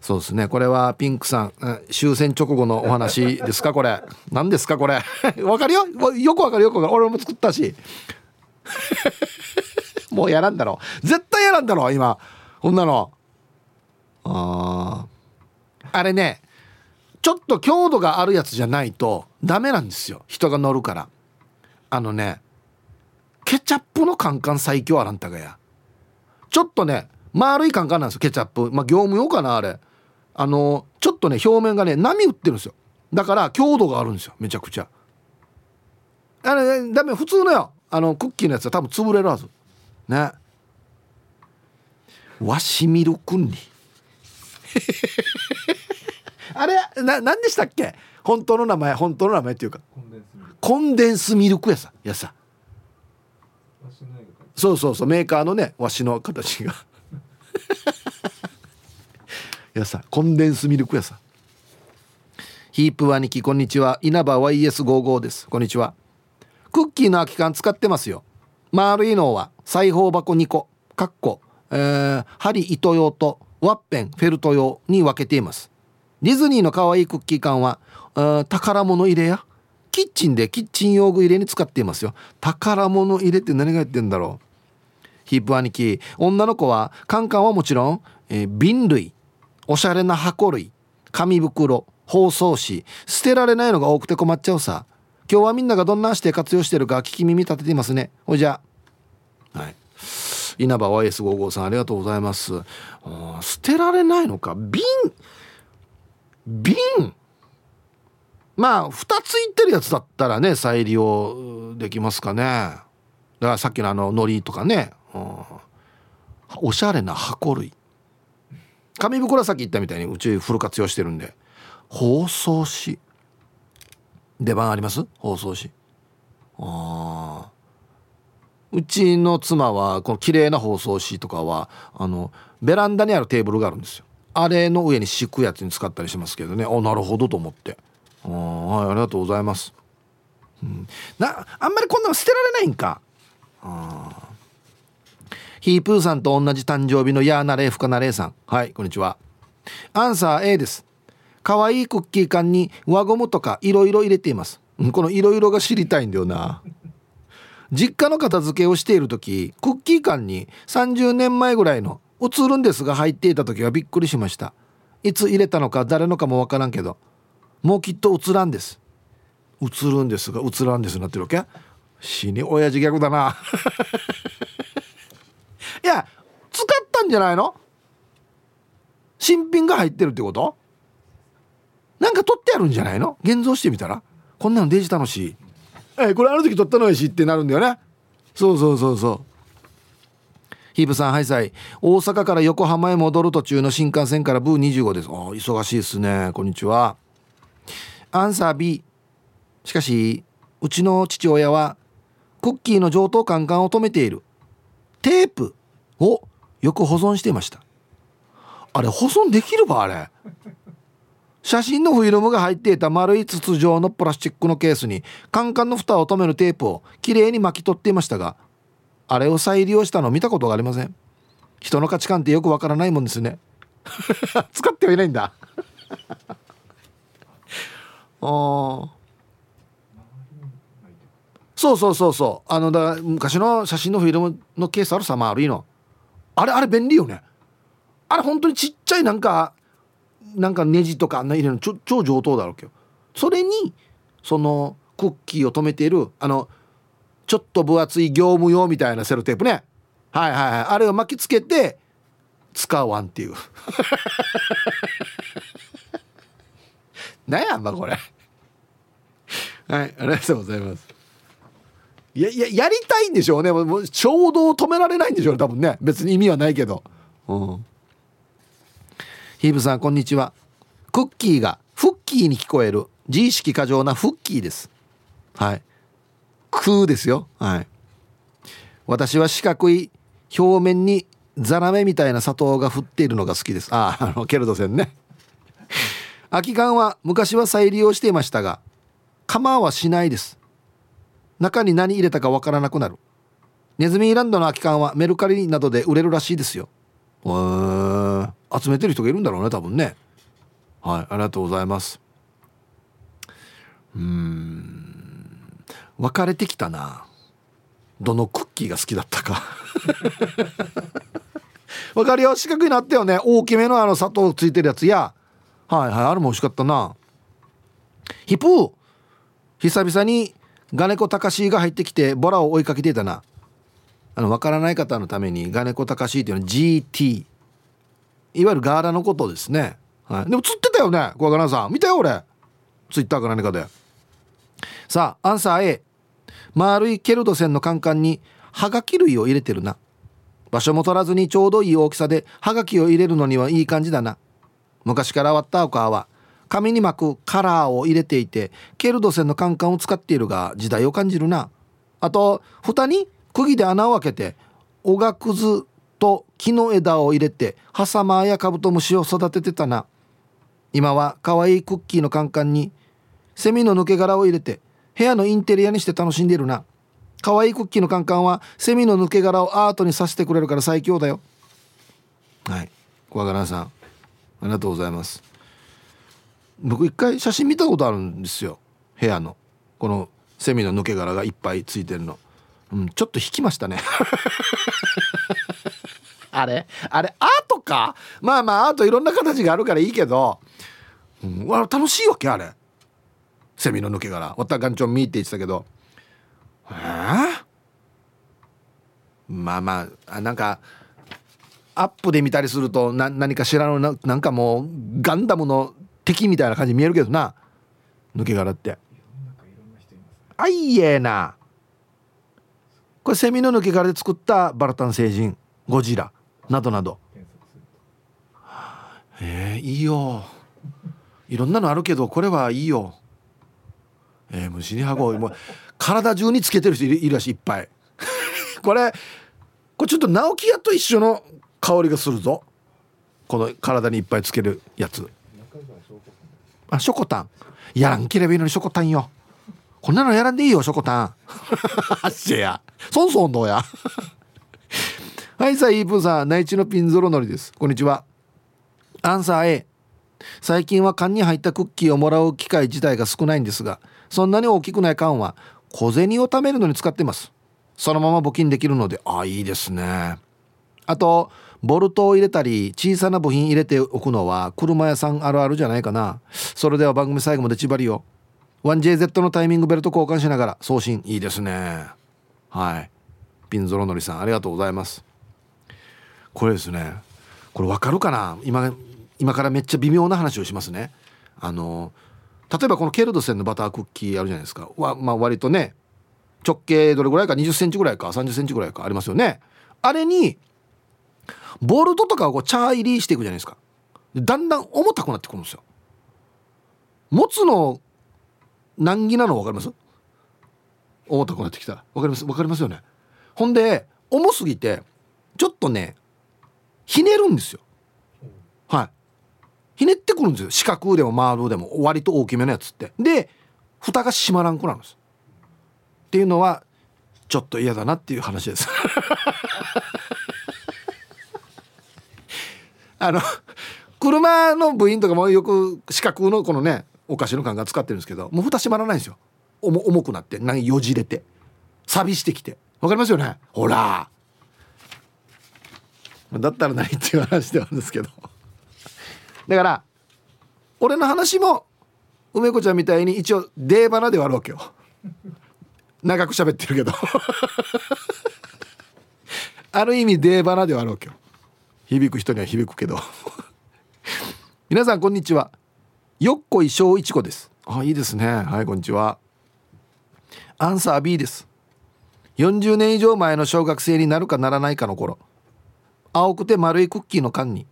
そうですね。これはピンクさん終戦直後のお話ですか？これ。何ですか？これ。[laughs] わかるよ？よくわかるよくわかる俺も作ったし。[laughs] もうやらんだろ絶対やらんだろ今。こんなのああれねちょっと強度があるやつじゃないとダメなんですよ。人が乗るから。あのねケチャップのカンカン最強あらんたがや。ちょっとね丸いカンカンなんですよケチャップ。まあ業務用かなあれ。あのちょっとね表面がね波打ってるんですよ。だから強度があるんですよめちゃくちゃ。あれダメ普通のよ。あのクッキーのやつは多分潰れるはず。ね。わしみるくんに。[laughs] あれな何でしたっけ？本当の名前本当の名前っていうか。コンデンスミルクやさやさ。そうそうそう。メーカーのねわしの形が。[laughs] やさコンデンスミルクやさヒープ兄貴こんにちは。稲葉 YS55 です。こんにちは。クッキーの空き缶使ってますよ。丸いのは裁縫箱2個。かっこ、えー、針糸用とワッペンフェルト用に分けています。ディズニーの可愛いクッキー缶は宝物入れやキッチンでキッチン用具入れに使っていますよ。宝物入れって何が言ってんだろう。ヒップ兄貴女の子はカンカンはもちろん、えー、瓶類おしゃれな箱類紙袋包装紙捨てられないのが多くて困っちゃうさ。今日はみんながどんなして活用してるか聞き耳立てていますね。ほいじゃ。はい。稲葉 YS55 さんありがとうございます。捨てられないのか。瓶。瓶。まあ2ついってるやつだったらね再利用できますかね。だからさっきのあの海苔とかね、うん、おしゃれな箱類。紙袋さっき言ったみたいにうちフル活用してるんで。包装紙。出番あります？包装紙。ああうちの妻はこの綺麗な包装紙とかはあのベランダにあるテーブルがあるんですよ。あれの上に敷くやつに使ったりしますけどね。あなるほどと思って。あはいありがとうございます、うん、なあんまりこんなの捨てられないんか。あヒープーさんと同じ誕生日のヤーナレーフカナレーさん。はいこんにちは。アンサー A です。可愛いクッキー缶に輪ゴムとかいろいろ入れています。このいろいろが知りたいんだよな。実家の片付けをしている時クッキー缶に30年前ぐらいの映るんですが入っていた時はびっくりしました。いつ入れたのか誰のかもわからんけどもうきっと映らんです。映るんですが映らんですなってるわけ？死に親父逆だな。[laughs] いや使ったんじゃないの？新品が入ってるってこと？なんか取ってあるんじゃないの？現像してみたら。こんなのデジ楽し。いえこれあの時撮ったのやしってなるんだよね。そうそうそうそう。ヒープさんハイサイ大阪から横浜へ戻る途中の新幹線からブー25です。あ忙しいですね。こんにちは。アンサー B しかしうちの父親はクッキーの上等カンカンを止めている。テープをよく保存していました。あれ保存できるばあれ？写真のフィルムが入っていた丸い筒状のプラスチックのケースにカンカンの蓋を止めるテープをきれいに巻き取っていましたがあれを再利用したのを見たことがありません。人の価値観ってよくわからないもんですね。[laughs] 使ってはいないんだ。[laughs] あそうそうそうそう。あのだ昔の写真のフィルムのケースあるさ丸いの。あれあれ便利よね。あれ本当にちっちゃいなんかなんかネジとかあんな入れるの超超上等だろうけど。それにそのクッキーを止めているあのちょっと分厚い業務用みたいなセロテープね。はいはいはい。あれを巻きつけて使わんっていう。[laughs] 何やんばこれ。はいありがとうございます。いやいややりたいんでしょうね。もう衝動を止められないんでしょうね多分ね。別に意味はないけど。うん。ヒーブさんこんにちは。クッキーがフッキーに聞こえる。自意識過剰なフッキーです。はい。空ですよ。はい。私は四角い表面にザラメみたいな砂糖が振っているのが好きです。ああのケルト線ね。空き缶は昔は再利用していましたが構はしないです。中に何入れたかわからなくなる。ネズミーランドの空き缶はメルカリなどで売れるらしいですよ。へ集めてる人がいるんだろうね多分ね。はいありがとうございます。うん。分かれてきたな。どのクッキーが好きだったか。[laughs] わかるよ。四角になったよね。大きめのあの砂糖ついてるやつ。や。はいはいあれも美味しかったな。ヒプー。久々にガネコタカシが入ってきてボラを追いかけていたな。あの分からない方のためにガネコタカシっていうのは GT いわゆるガーラのことですね、はい、でも釣ってたよね小若さん。見たよ俺。ツイッターか何かで。さあアンサー A 丸いケルト線のカンカンにハガキ類を入れてるな。場所も取らずにちょうどいい大きさでハガキを入れるのにはいい感じだな。昔から割ったお母は紙に巻くカラーを入れていてケルド線のカンカンを使っているが時代を感じるな。あと蓋に釘で穴を開けておがくずと木の枝を入れてハサマやカブトムシを育ててたな。今は可愛いクッキーのカンカンにセミの抜け殻を入れて部屋のインテリアにして楽しんでるな。可愛いクッキーのカンカンはセミの抜け殻をアートにさせてくれるから最強だよ。はい。小若さんありがとうございます。僕一回写真見たことあるんですよ。部屋の。このセミの抜け殻がいっぱいついてるの、うん、ちょっと引きましたね。あれ？あれアートか？まあまあアートいろんな形があるからいいけど。うん、わ楽しいわけあれ。セミの抜け殻。わったガンチョン見って言ってたけど。えー、まあまあなんかアップで見たりするとな何かしらのななんかもうガンダムの敵みたいな感じ見えるけどな。抜け殻って。あいえな。これセミの抜け殻で作ったバラタン星人ゴジラ。などなど。えー、いいよ。いろんなのあるけどこれはいいよ。えー、虫に箱もう体中につけてる人いるらしいいっぱい。[laughs] これこれちょっと直木屋と一緒の香りがするぞ。この体にいっぱいつけるやつ。あショコタン。やらんければいいのにショコタンよ。こんなのやらんでいいよショコタン。[laughs] あっしや。そんそんどうや。はいさあイープさん内地のピンゾロのりです。こんにちは。アンサー A 最近は缶に入ったクッキーをもらう機会自体が少ないんですがそんなに大きくない缶は小銭を貯めるのに使ってます。そのまま募金できるのであいいですね。あとボルトを入れたり小さな部品入れておくのは車屋さんあるあるじゃないかな。それでは番組最後まで縛りよ 1JZ のタイミングベルト交換しながら送信。いいですね。はい。ピンゾロノリさんありがとうございます。これですね。これわかるかな？今今からめっちゃ微妙な話をしますね。あの例えばこのケルドセンのバタークッキーあるじゃないですか。わ、まあ、割とね直径どれぐらいか？2 0センチぐらいか？3 0センチぐらいか？ありますよね。あれにボルトとかをこうチャー入りしていくじゃないですか。だんだん重たくなってくるんですよ。持つの難儀なの分かります？重たくなってきた。ら分かります？分かりますよね。ほんで重すぎてちょっとねひねるんですよ。はい。ひねってくるんですよ。四角でも丸でも割と大きめのやつって。で蓋が閉まらんくなるんです。っていうのはちょっと嫌だなっていう話です。[laughs] あの車の部品とかもよく四角のこのねお菓子の缶が使ってるんですけどもう蓋閉まらないんですよ。重くなって何よじれて。錆びしてきて。わかりますよね？ほら。だったら何っていう話ではあるんですけど。だから俺の話も梅子ちゃんみたいに一応デーバナではあるわけよ。長く喋ってるけど。[laughs] ある意味デーバナではあるわけよ。響く人には響くけど。皆さんこんにちは。よっこい小いちこです。あいいですね。はいこんにちは。アンサー B です。40年以上前の小学生になるかならないかの頃。青くて丸いクッキーの缶に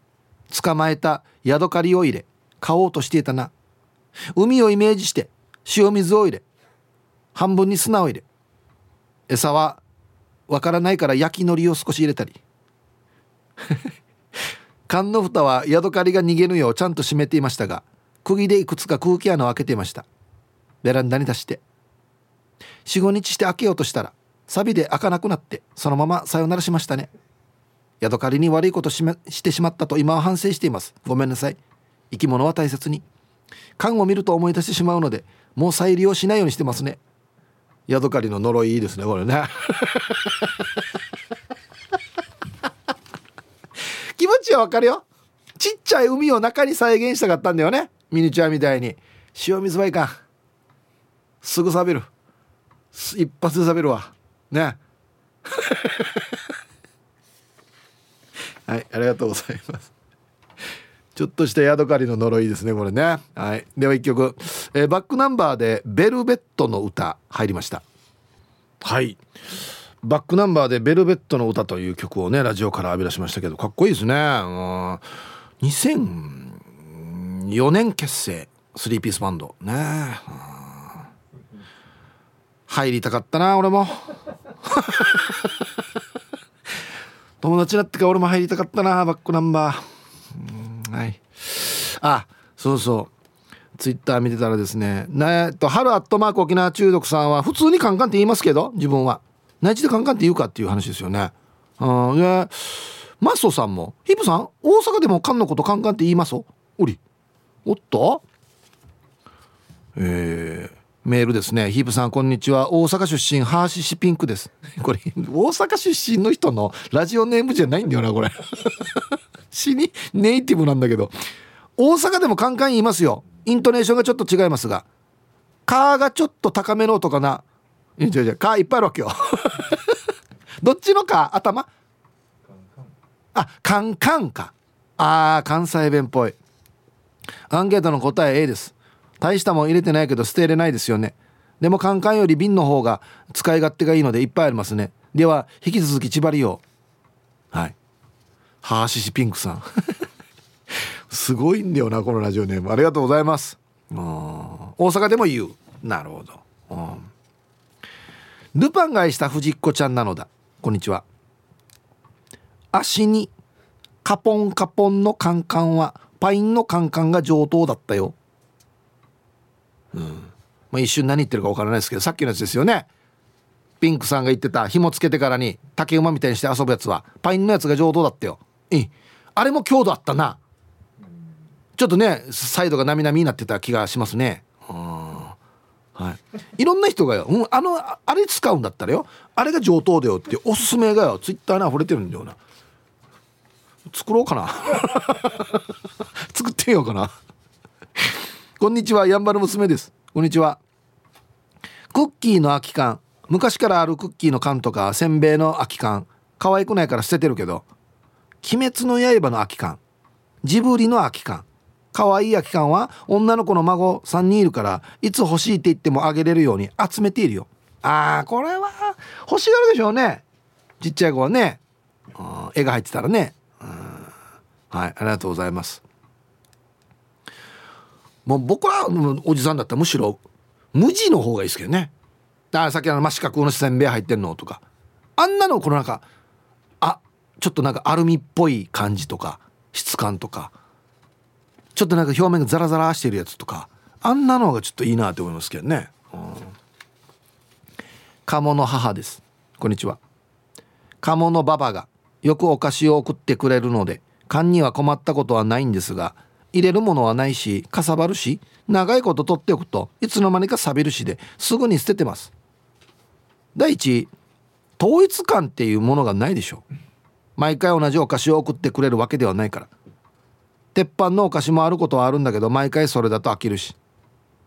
捕まえたヤドカリを入れ買おうとしていたな。海をイメージして塩水を入れ半分に砂を入れ餌はわからないから焼き海苔を少し入れたり。[laughs] 缶の蓋はヤドカリが逃げぬようちゃんと閉めていましたが釘でいくつか空気穴を開けていました。ベランダに出して。45日して開けようとしたらサビで開かなくなってそのままさよならしましたね。ヤドカリに悪いことししてしまったと今は反省しています。ごめんなさい。生き物は大切に。缶を見ると思い出してしまうのでもう再利用しないようにしてますね。ヤドカリの呪いいいですねこれね。[laughs] 気持ちはわかるよ。ちっちゃい海を中に再現したかったんだよね。ミニチュアみたいに。塩水はいかん。すぐ錆びる。一発で錆びるわ。ね。はいありがとうございます。ちょっとしたヤドカリの呪いですねこれね。はい。では一曲、えー、バックナンバーでベルベットの歌入りました。はい。バックナンバーでベルベットの歌という曲をねラジオから浴び出しましたけどかっこいいですね。2004年結成。3ピースバンド。ね。入りたかったな俺も [laughs] 友達だってか俺も入りたかったなバックナンバー。はい。あそうそう。ツイッター見てたらですねえっと春アットマーク沖縄中毒さんは普通にカンカンって言いますけど自分は。内地でカンカンって言うかっていう話ですよね。うんでマッソさんもヒップさん大阪でもカンのことカンカンって言います？おり。おっとえー、メールですね。ヒープさんこんにちは。大阪出身ハーシシピンクです。[laughs] これ大阪出身の人のラジオネームじゃないんだよなこれ。[laughs] 死にネイティブなんだけど。大阪でもカンカン言いますよ。イントネーションがちょっと違いますが「カー」がちょっと高めの音かな「いや違う違う。カー」いっぱいあるわけよ。[laughs] どっちのか頭？あカンカンか。あー関西弁っぽい。アンケートの答え A です。大したもん入れてないけど捨てれないですよね。でもカンカンより瓶の方が使い勝手がいいのでいっぱいありますね。では引き続き千葉りを。はい。ハーシシピンクさん。[laughs] すごいんだよなこのラジオネーム。ありがとうございます。大阪でも言う。なるほど、うん、ルパンが愛した藤子ちゃんなのだ。こんにちは。足にカポンカポンのカンカンはパインのカンカンが上等だったよ。うん。まあ一瞬何言ってるか分からないですけどさっきのやつですよね。ピンクさんが言ってた紐つけてからに竹馬みたいにして遊ぶやつはパインのやつが上等だったよ。いあれも強度あったな。ちょっとねサイドがなみなみになってた気がしますね。はい、いろんな人がよ、うん、あのあれ使うんだったらよ。あれが上等だよっておすすめがよツイッターに溢れてるんだよな。作ろうかな。[laughs] 作ってみようかな。こんにちはやんばる娘です。こんにちは。クッキーの空き缶。昔からあるクッキーの缶とかせんべいの空き缶。可愛くないから捨ててるけど。鬼滅の刃の空き缶。ジブリの空き缶。可愛い空き缶は女の子の孫3人いるからいつ欲しいって言ってもあげれるように集めているよ。あーこれは欲しがるでしょうね。ちっちゃい子はね。絵が入ってたらね。はいありがとうございます。もう僕はおじさんだったらむしろ無地の方がいいですけどね。だからさっきの真四角のせんべい入ってんのとか。あんなのこのなんかあちょっとなんかアルミっぽい感じとか質感とか。ちょっとなんか表面がザラザラしてるやつとか。あんなのがちょっといいなって思いますけどね、うん、鴨の母です。こんにちは。鴨のババがよくお菓子を送ってくれるので缶には困ったことはないんですが入れるものはないしかさばるし長いこと取っておくといつの間にか錆びるしですぐに捨ててます。第一統一感っていうものがないでしょ毎回同じお菓子を送ってくれるわけではないから。鉄板のお菓子もあることはあるんだけど毎回それだと飽きるし。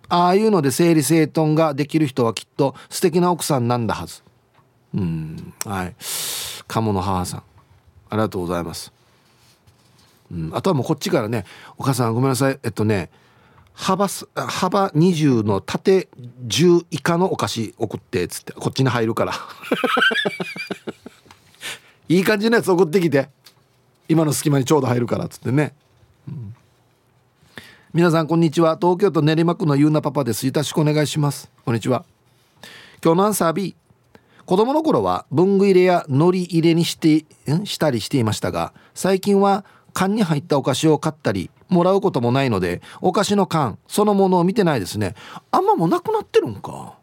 ああいうので整理整頓ができる人はきっと素敵な奥さんなんだはず。うんはい。鴨の母さん。ありがとうございます、うん、あとはもうこっちからねお母さんごめんなさい。えっとね幅幅20の縦10以下のお菓子送ってっつってこっちに入るから。[laughs] いい感じのやつ送ってきて。今の隙間にちょうど入るからっつってね。うん。皆さんこんにちは。東京都練馬区のゆうなパパです。よろしくお願いします。こんにちは。今日のアンサー B 子供の頃は文具入れや海苔入れにしてしたりしていましたが最近は缶に入ったお菓子を買ったりもらうこともないのでお菓子の缶そのものを見てないですね。あんまもうなくなってるんか。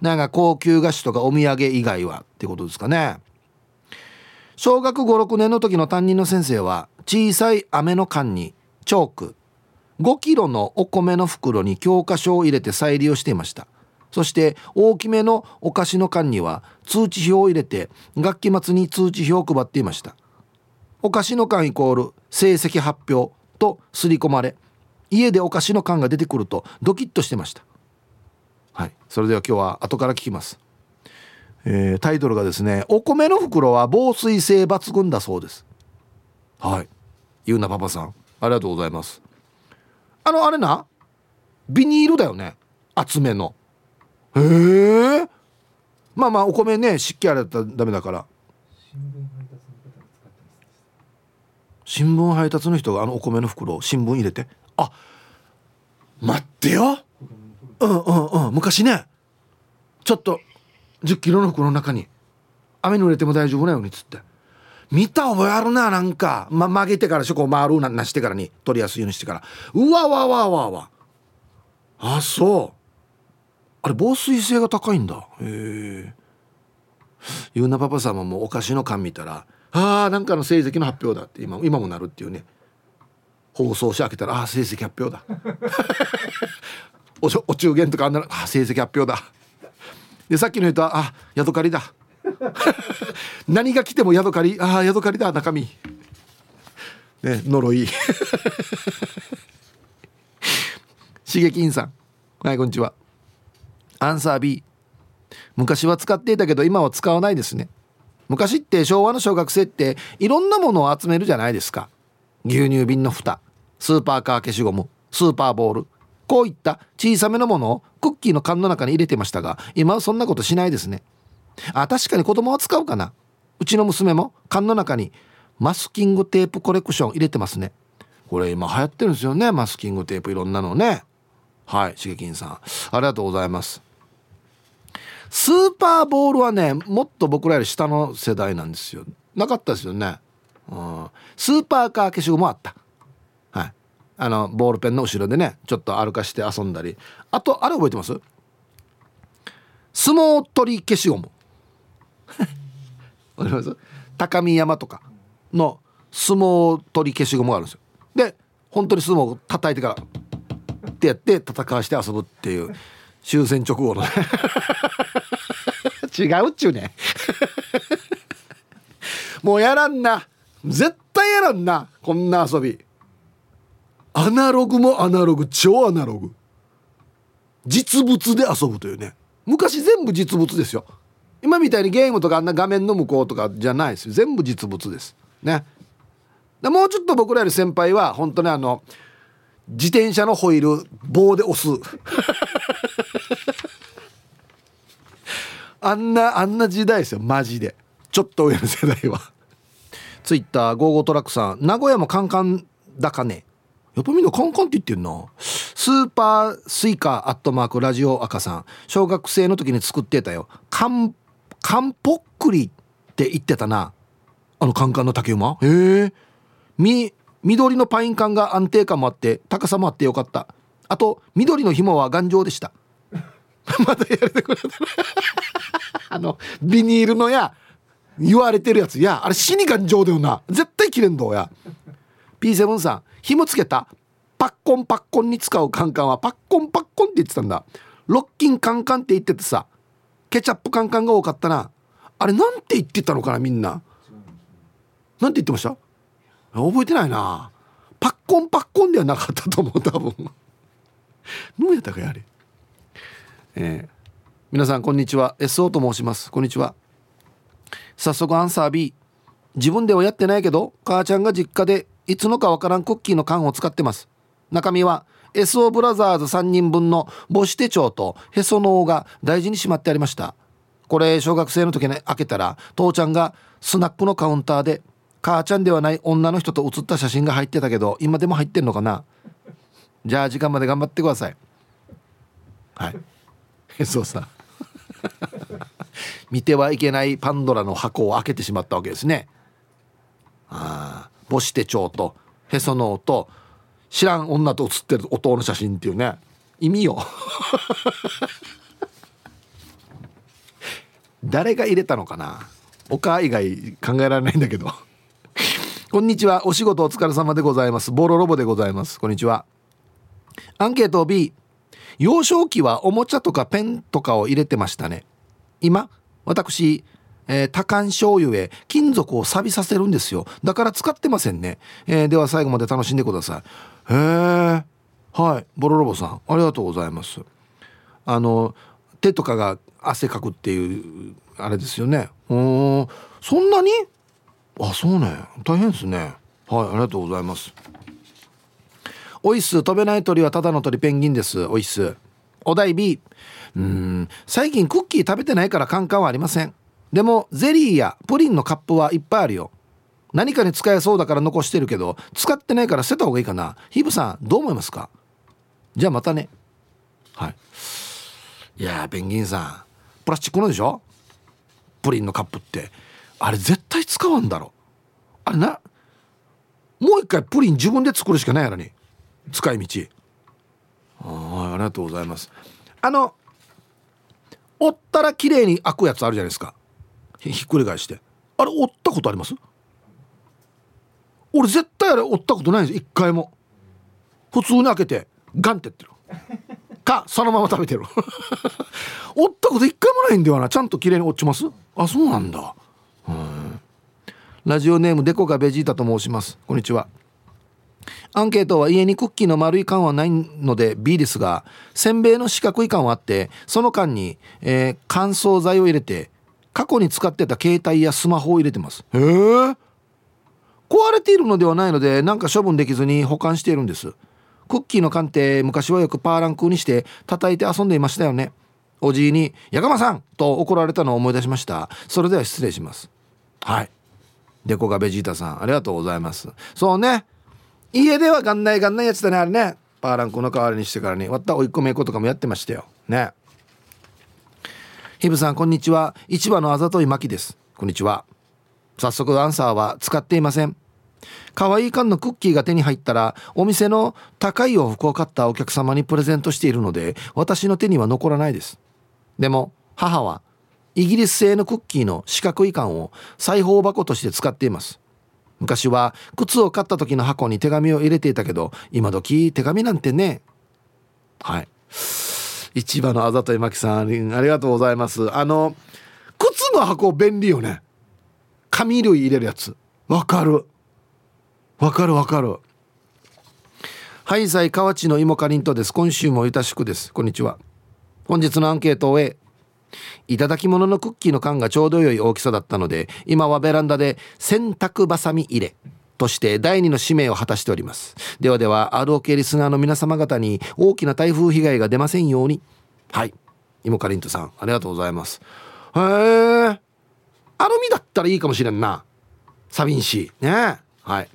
なんか高級菓子とかお土産以外はってことですかね。小学56年の時の担任の先生は小さい飴の缶にチョーク5キロのお米の袋に教科書を入れて再利用していました。そして大きめのお菓子の缶には通知表を入れて学期末に通知表を配っていました。お菓子の缶イコール成績発表と刷り込まれ家でお菓子の缶が出てくるとドキッとしてました。はい。それでは今日は後から聞きます。えー、タイトルがですねお米の袋は防水性抜群だそうです。はい。ゆうなパパさん。ありがとうございます。あのあれな？ビニールだよね。厚めの。へえまあまあお米ね湿気あれだったらダメだから。新聞配達の人があのお米の袋を新聞入れてあ待ってよ。うんうんうん。昔ねちょっと1 0キロの袋の中に雨濡れても大丈夫なようにっつって見た覚えあるななんか、ま、曲げてからそこを回るななしてからに取りやすいようにしてから。うわわわわわ。あそう。あれ防水性が高いんだ。へえ。ゆうなパパ様もお菓子の缶見たらああなんかの成績の発表だって今今もなるっていうね。放送し開けたらああ成績発表だ。[laughs] おお中元とかあんなあ成績発表だ。でさっきの言うとあヤドカリだ。[laughs] 何が来てもヤドカリああヤドカリだ中身。ね呪い。4 [laughs] しげきんさん。はいこんにちは。アンサー B 昔は使っていたけど今は使わないですね。昔って昭和の小学生っていろんなものを集めるじゃないですか。牛乳瓶の蓋スーパーカー消しゴムスーパーボールこういった小さめのものをクッキーの缶の中に入れてましたが今はそんなことしないですね。あ確かに子供は使うかな。うちの娘も缶の中にマスキングテープコレクション入れてますね。これ今流行ってるんですよねマスキングテープいろんなのね。はいしげきんさん。ありがとうございます。スーパーボールはねもっと僕らより下の世代なんですよ。なかったですよね、うん、スーパーカー消しゴムあった。はい。あのボールペンの後ろでねちょっと歩かして遊んだり。あとあれ覚えてます？相撲取り消しゴム。わかります？高見山とかの相撲取り消しゴムがあるんですよ。で本当に相撲を叩いてからってやって戦わして遊ぶっていう終戦直後のね。違うっちゅうね [laughs] もうやらんな。絶対やらんな。こんな遊び。アナログもアナログ。超アナログ。実物で遊ぶというね。昔全部実物ですよ。今みたいにゲームとかあんな画面の向こうとかじゃないですよ。全部実物です。ね。でもうちょっと僕らより先輩は本当にあの自転車のホイール棒で押す。[laughs] あんなあんな時代ですよマジで。ちょっと上の世代は。ツイッターゴーゴートラックさん。名古屋もカンカンだかね。やっぱみんなカンカンって言ってんな。スーパースイカアットマークラジオ赤さん。小学生の時に作ってたよ。カンカンポックリって言ってたな。あのカンカンの竹馬。へえ。み緑のパイン缶が安定感もあって高さもあってよかった。あと緑の紐は頑丈でした。[laughs] またやれてくれたあのビニールのや言われてるやつ。やあれ死に頑丈だよな。絶対切れんどうや。P7 さん紐つけた。パッコンパッコンに使うカンカンはパッコンパッコンって言ってたんだ。ロッキンカンカンって言っててさケチャップカンカンが多かったな。あれなんて言ってたのかなみんな。なんて言ってました？覚えてないな。パッコンパッコンではなかったと思う多分。どうやったかやれ。えー、皆さんこんにちは。SO と申します。こんにちは。早速アンサー B 自分ではやってないけど母ちゃんが実家でいつのかわからんクッキーの缶を使ってます。中身は SO ブラザーズ3人分の母子手帳とへその緒が大事にしまってありました。これ小学生の時に開けたら父ちゃんがスナックのカウンターで母ちゃんではない女の人と写った写真が入ってたけど今でも入ってんのかな。じゃあ時間まで頑張ってください。はい。そうさ [laughs] 見てはいけないパンドラの箱を開けてしまったわけですね。ああ母子手帳とへその緒と知らん女と写ってる弟の写真っていうね。意味よ。[laughs] 誰が入れたのかな。お母以外考えられないんだけど。[laughs] こんにちは。お仕事お疲れ様でございます。ボロロボでございます。こんにちは。アンケート B 幼少期はおもちゃとかペンとかを入れてましたね。今私、えー、多感醤油へ金属を錆びさせるんですよ。だから使ってませんね、えー、では最後まで楽しんでください。へえはい。ボロロボさんありがとうございます。あの手とかが汗かくっていうあれですよね。うんそんなに？あそうね。大変ですね。はいありがとうございます。おいっす。飛べない鳥はただの鳥ペンギンです。おいっす。お題 B うん。最近クッキー食べてないからカンカンはありません。でもゼリーやプリンのカップはいっぱいあるよ。何かに使えそうだから残してるけど使ってないから捨てた方がいいかな。ヒブさんどう思いますか？じゃあまたね。はい。いやペンギンさん。プラスチックのでしょ？プリンのカップって。あれ絶対使わんだろ。あれな。もう一回プリン自分で作るしかないやろに。使い道。あありがとうございます。あの折ったら綺麗に開くやつあるじゃないですか。ひっくり返して。あれ折ったことあります？俺絶対あれ折ったことないんです。一回も。普通に開けてガンってやってる。かそのまま食べてる。[laughs] 折ったこと一回もないんだよな。ちゃんと綺麗に落ちます？あそうなんだ。うんラジオネームデコがベジータと申します。こんにちはアンケートは家にクッキーの丸い缶はないので B ですがせんべいの四角い缶はあってその缶に、えー、乾燥剤を入れて過去に使ってた携帯やスマホを入れてます。へえ壊れているのではないのでなんか処分できずに保管しているんです。クッキーの缶って昔はよくパーランクにして叩いて遊んでいましたよね。おじいに「やかまさん!」と怒られたのを思い出しました。それでは失礼します。はい。デコがベジータさんありがとうございます。そうね家ではがんないがんないやつだねあれね。パーランクの代わりにしてからに。割ったおいっ子めい子とかもやってましたよ。ね。ヒブさんこんにちは。市場のあざといまきです。こんにちは。早速アンサーは使っていません。可愛い缶のクッキーが手に入ったらお店の高い洋服を買ったお客様にプレゼントしているので私の手には残らないです。でも母はイギリス製のクッキーの四角い缶を裁縫箱として使っています。昔は靴を買った時の箱に手紙を入れていたけど今時手紙なんてね。はい。市場のあざといまきさんありがとうございます。あの靴の箱便利よね。紙類入れるやつ。わかる。わかるわかる。ハイサイ河内の芋かりんとです。今週もゆたしくです。こんにちは。本日のアンケートを終えいただき物ののクッキーの缶がちょうど良い大きさだったので今はベランダで洗濯バサミ入れとして第二の使命を果たしております。ではでは ROK リスナーの皆様方に大きな台風被害が出ませんように。はい。芋かりんとさんありがとうございます。へえアルミだったらいいかもしれんな。サビンシー。ね。はい。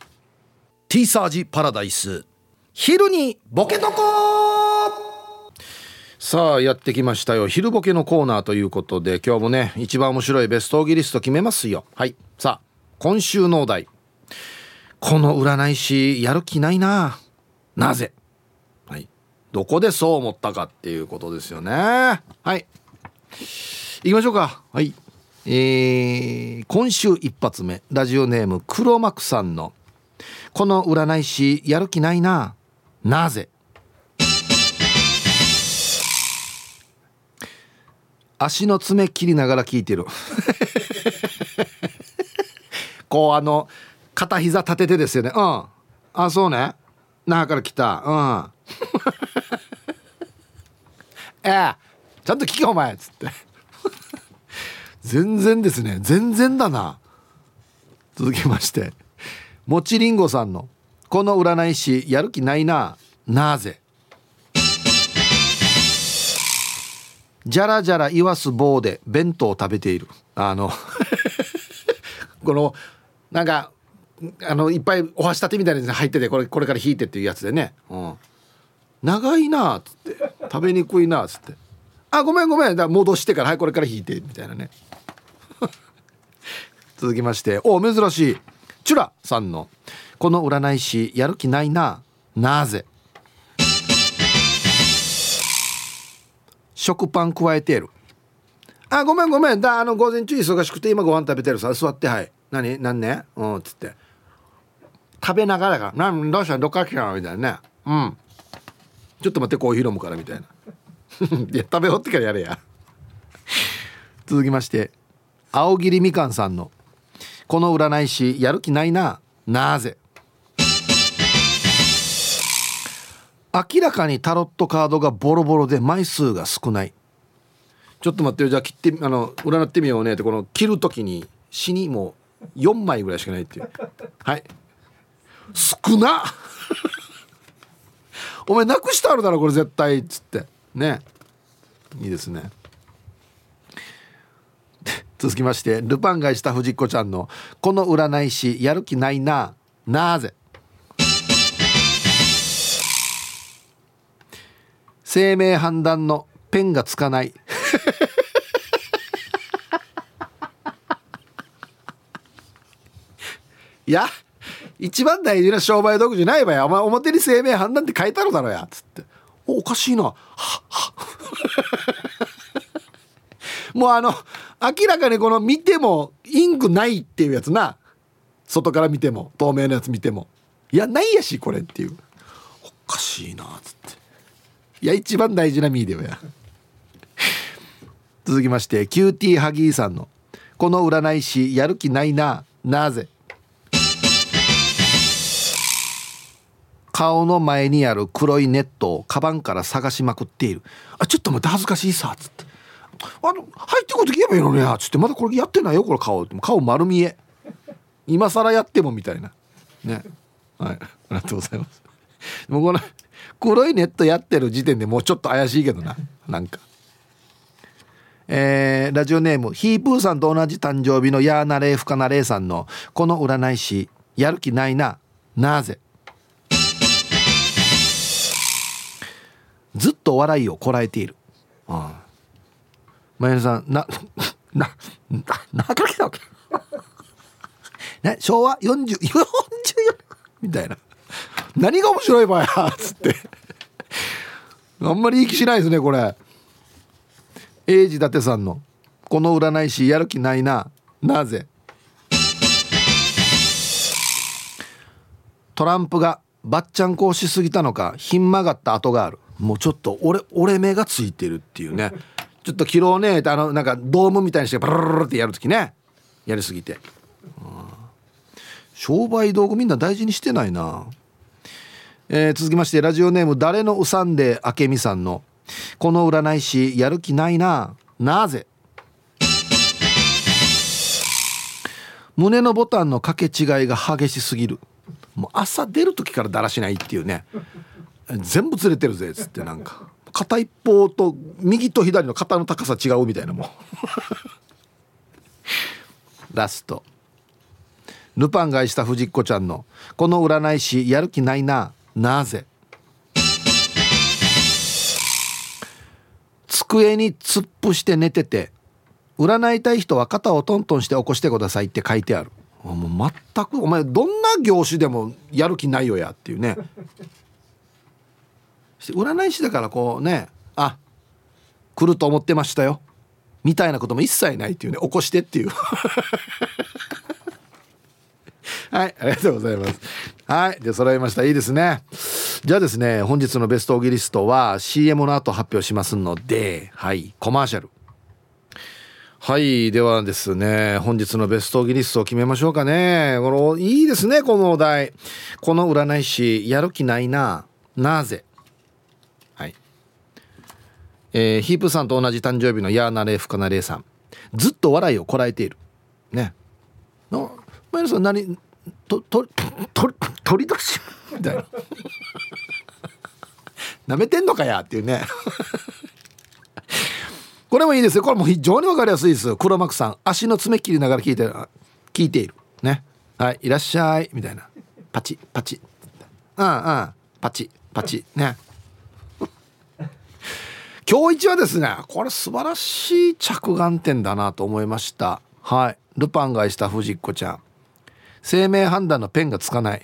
T サージパラダイス。昼にボケとこさあやってきましたよ。昼ボケのコーナーということで今日もね一番面白いベストオギリスト決めますよ。はい。さあ今週のお題。この占い師やる気ないな。なぜ？はい。どこでそう思ったかっていうことですよね。はい。行きましょうか。はい。えー、今週一発目。ラジオネーム黒幕さんの「この占い師やる気ないな。なぜ?」足の爪切りながら聞いてる。[laughs] こうあの片膝立ててですよね。うん。あそうね。那覇から来た。うん。[laughs] ええ。ちゃんと聞けお前。っつって。[laughs] 全然ですね。全然だな。続きまして。もちりんごさんの「この占い師やる気ないな。なぜ?」じゃらじゃら言わす棒で弁当を食べている。あの [laughs] このなんかあのいっぱいお箸立てみたいなやつ入っててこれこれから引いてっていうやつでね、うん、長いなっつって。食べにくいなっつって。あごめんごめん。だ戻してからはいこれから引いてみたいなね。[laughs] 続きまして。お珍しい。チュラさんの「この占い師やる気ないななぜ?」食パン加えてる。あごめんごめん。だあの午前中忙しくて今ご飯食べてるさ。座ってはい。何何ね？うんっつって。食べながらが「なんどうした？どっか来たの?」みたいなね。うん。ちょっと待ってコーヒー飲むからみたいな。[laughs] いや食べ終わってからやれや。続きまして。青桐みかんさんの「この占い師やる気ないな。なぜ?」明らかにタロットカードがボロボロで枚数が少ない。ちょっと待ってよじゃあ切ってあの占ってみようねってこの切る時に死にもう4枚ぐらいしかないっていう。はい。少な [laughs] お前なくしてあるだろこれ絶対っつって。ね。いいですね。[laughs] 続きましてルパン買いした藤子ちゃんの「この占い師やる気ないななぜ?」生命判断のペンがつかない。[laughs] いや一番大事な商売道具じゃないわよ。お前表に生命判断って書いてあるだろや。つって。おおかしいな。はは。[laughs] もうあの明らかにこの見てもインクないっていうやつな。外から見ても透明なやつ見ても。いやないやしこれっていう。おかしいな。っつって。いや一番大事なミーディアや。[laughs] 続きましてキューティーハギーさんの「この占い師やる気ないななぜ?」顔の前にある黒いネットをカバンから探しまくっている。あちょっと待って恥ずかしいさっつって。あの入ってこいと言えばいいのにやつって。まだこれやってないよこれ顔って。顔丸見え。今更やってもみたいな。ね。はい。ありがとうございます。もうこの黒いネットやってる時点でもうちょっと怪しいけどな。[laughs] なんか。えー、ラジオネームヒープーさんと同じ誕生日のヤーナレーフカナレーさんのこの占い師やる気ないな。なぜ？ずっと笑いをこらえている。ああ。前田さんな [laughs] なななかきだっけ。[laughs] ね、昭和40 44みたいな何が面白いばやっつって。あんまりいい気しないですねこれ。英治伊達さんの「この占い師やる気ないななぜ?」トランプがばっちゃんこをしすぎたのかひん曲がった跡がある。もうちょっと俺俺目がついてるっていうね。ちょっと昨日ねあのなんかドームみたいにしてバルルルってやる時ね。やりすぎて、商売道具みんな大事にしてないな、えー、続きましてラジオネーム誰のうさんであけみさんの「この占い師やる気ないななぜ?」胸のボタンの掛け違いが激しすぎる。もう朝出る時からだらしないっていうね。全部ずれてるぜっつってなんか。片一方と右と左の肩の高さ違うみたいなもん。[laughs] ラスト。ルパン買いした藤子ちゃんの「この占い師やる気ないななぜ?」机に突っ伏して寝てて占いたい人は肩をトントンして起こしてくださいって書いてある。もう全くお前どんな業種でもやる気ないよやっていうね。占い師だからこうねあ来ると思ってましたよ。みたいなことも一切ないっていうね。起こしてっていう。[laughs] はいありがとうございます。はい。で揃いました。いいですね。じゃあですね本日のベストオギリストは CM の後発表しますのではい。コマーシャル。はい。ではですね本日のベストオギリストを決めましょうかね。このいいですねこのお題。この占い師やる気ないななぜ？はい。えー、ヒープさんと同じ誕生日のヤーナレーフカナレーさん。ずっと笑いをこらえている。ね。の前野さん何？ととと取り出しみたいな。なめてんのかやっていうね。これもいいですよ。これも非常に分かりやすいです。黒幕さん足の爪切りながら聞いてる聞いている。ね。はいいらっしゃい。みたいな。パチパチ。うんうん。パチパチ。ね。今日一はですねこれ素晴らしい着眼点だなと思いました。はい。ルパンが愛した藤子ちゃん。生命判断のペンがつかない。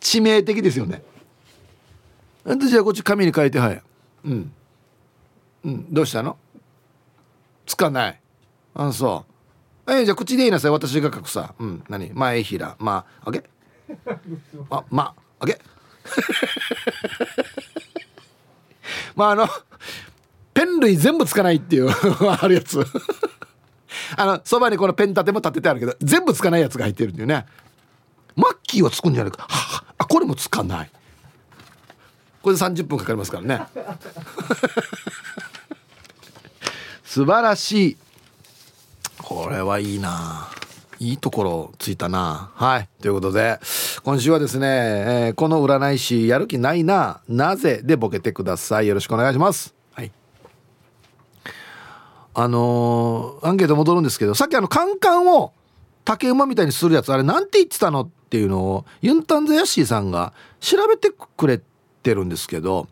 致命的ですよね。じゃあこっち紙に書いてはい。うん。うん。どうしたの？つかない。あそう。えじゃあ口で言いなさい。私が書くさ。うん。何？前平。まああげ？あまあげ？[laughs] まああのペン類全部つかないっていう [laughs] あるやつ。あのそばにこのペン立ても立ててあるけど全部つかないやつが入ってるっていうね。マッキーはつくんじゃないか。はあこれもつかない。これで30分かかりますからね。[laughs] 素晴らしい。これはいいな。いいところついたな。はい。ということで今週はですね、えー、この占い師やる気ないな。なぜ？でボケてください。よろしくお願いします。あのー、アンケート戻るんですけどさっきあのカンカンを竹馬みたいにするやつあれなんて言ってたのっていうのをユンタンザヤシーさんが調べてくれてるんですけど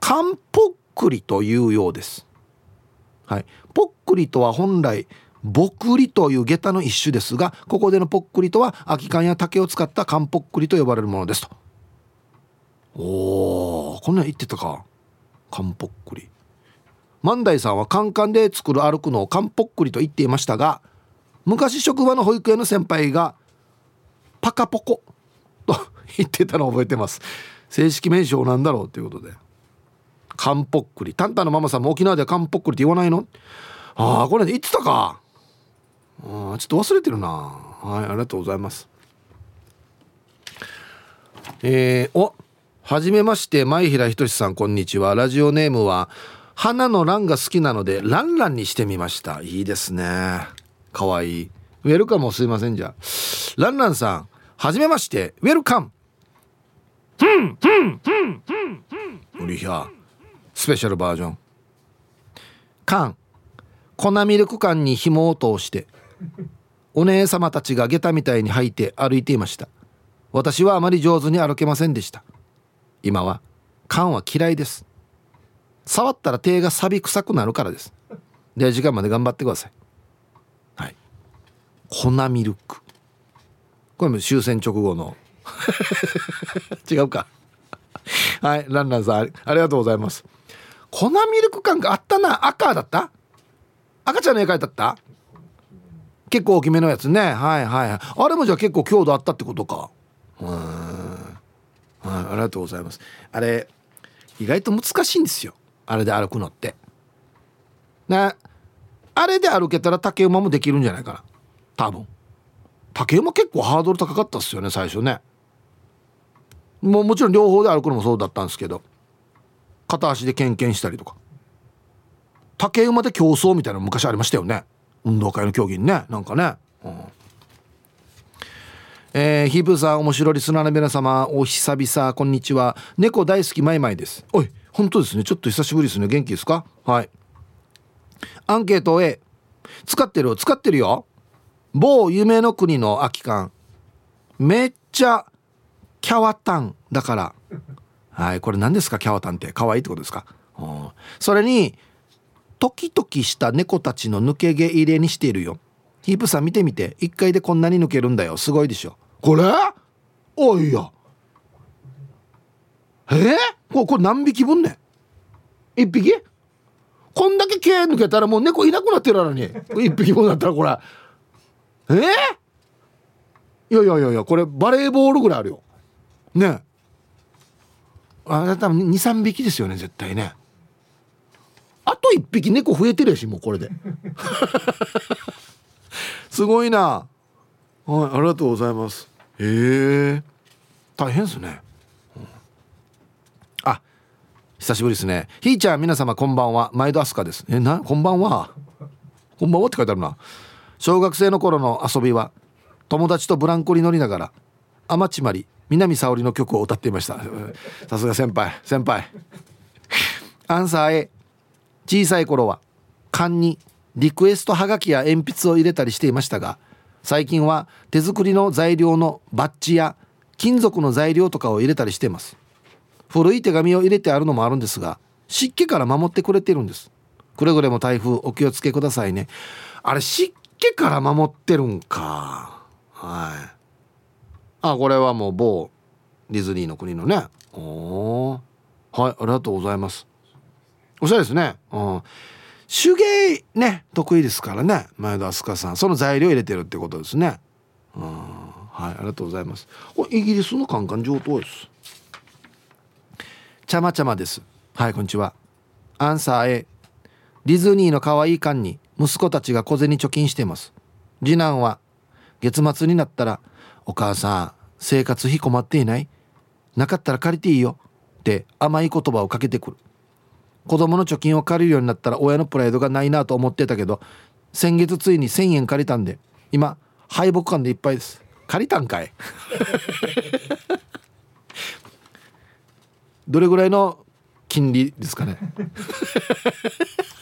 カンポックリというようです。はい。ポックリとは本来ぼくりという下駄の一種ですがここでのぽっくりとは空き缶や竹を使った缶ぽっくりと呼ばれるものですと。おおこんなん言ってたか。缶ぽっくり万代さんはカンカンで作る歩くのを缶ぽっくりと言っていましたが昔職場の保育園の先輩がパカポコと [laughs] 言ってたのを覚えてます。正式名称なんだろうということで。缶ぽっくりタンタのママさんも沖縄では缶ぽっくりって言わないの？ああこれ言ってたか。あちょっと忘れてるな。はいありがとうございます。えー、おはじめまして。前平仁さんこんにちは。ラジオネームは花のランが好きなのでランランにしてみました。いいですね。かわいい。ウェルカムすいませんじゃ。ランランさんはじめまして。ウェルカム。ふんふんふんふんふんうりひゃスペシャルバージョン。缶粉ミルク缶に紐を通してお姉様たちが下駄みたいに履いて歩いていました。私はあまり上手に歩けませんでした。今は缶は嫌いです。触ったら手が錆び臭くなるからです。で時間まで頑張ってください。はい。粉ミルク。これも終戦直後の。[laughs] 違うか。はいランランさんありがとうございます。粉ミルク感があったな赤だった？赤ちゃんの絵描いてあった？結構大きめのやつね。はいはい。あれもじゃあ結構強度あったってことか。うん。はいありがとうございます。あれ意外と難しいんですよ。あれで歩くのって。ね。あれで歩けたら竹馬もできるんじゃないかな。多分。竹馬結構ハードル高かったっすよね最初ね。もうもちろん両方で歩くのもそうだったんですけど。片足でケンケンしたりとか。竹馬で競争みたいなの昔ありましたよね。運動会の競技にね。なんかね、うん、えー、ヒープさん面白いリスナーの皆様お久々こんにちは。猫大好きマイマイです。おい。本当ですね。ちょっと久しぶりですね。元気ですか？はい。アンケート A 使ってる使ってるよ。某夢の国の空き缶。めっちゃキャワタンだから。はい。これ何ですか？キャワタンって。可愛いってことですか、うん、それにトキトキした猫たちの抜け毛入れにしているよ。ヒープさん見てみて。1回でこんなに抜けるんだよ。すごいでしょ。これ？おいや。え？ー、ここれ何匹分ね1匹？こんだけ毛抜けたらもう猫いなくなってるのに。1匹分だったらこれ。え？ー、いやいやいやいやこれバレーボールぐらいあるよ。ね。あ多分23匹ですよね絶対ね。あと1匹猫増えてるやしもうこれで。[laughs] すごいな。はいありがとうございます。へえ。大変ですね、うん、あ久しぶりですね。ひーちゃん皆様こんばんは。毎度アスカです。えなこんばんは？こんばんはって書いてあるな。小学生の頃の遊びは友達とブランコに乗りながら天地まり南沙織の曲を歌っていました。さすが先輩先輩。アンサー A 小さい頃は缶にリクエストはがきや鉛筆を入れたりしていましたが最近は手作りの材料のバッジや金属の材料とかを入れたりしています。古い手紙を入れてあるのもあるんですが湿気から守ってくれてるんです。くれぐれも台風お気をつけくださいね。あれ湿気から守ってるんか。はい。あこれはもう某ディズニーの国のね。おはいありがとうございます。おしゃれですね。うん。手芸ね得意ですからね。前田明日香さん。その材料入れてるってことですね。うん。はいありがとうございます。これイギリスのカンカン上等です。ちゃまちゃまです。はいこんにちは。アンサー A ディズニーの可愛い缶に息子たちが小銭貯金してます。次男は月末になったら「お母さん生活費困っていない？なかったら借りていいよ」って甘い言葉をかけてくる。子供の貯金を借りるようになったら親のプライドがないなと思ってたけど先月ついに1,000円借りたんで今敗北感でいっぱいです。借りたんかい？[laughs] どれぐらいの金利ですかね。[laughs]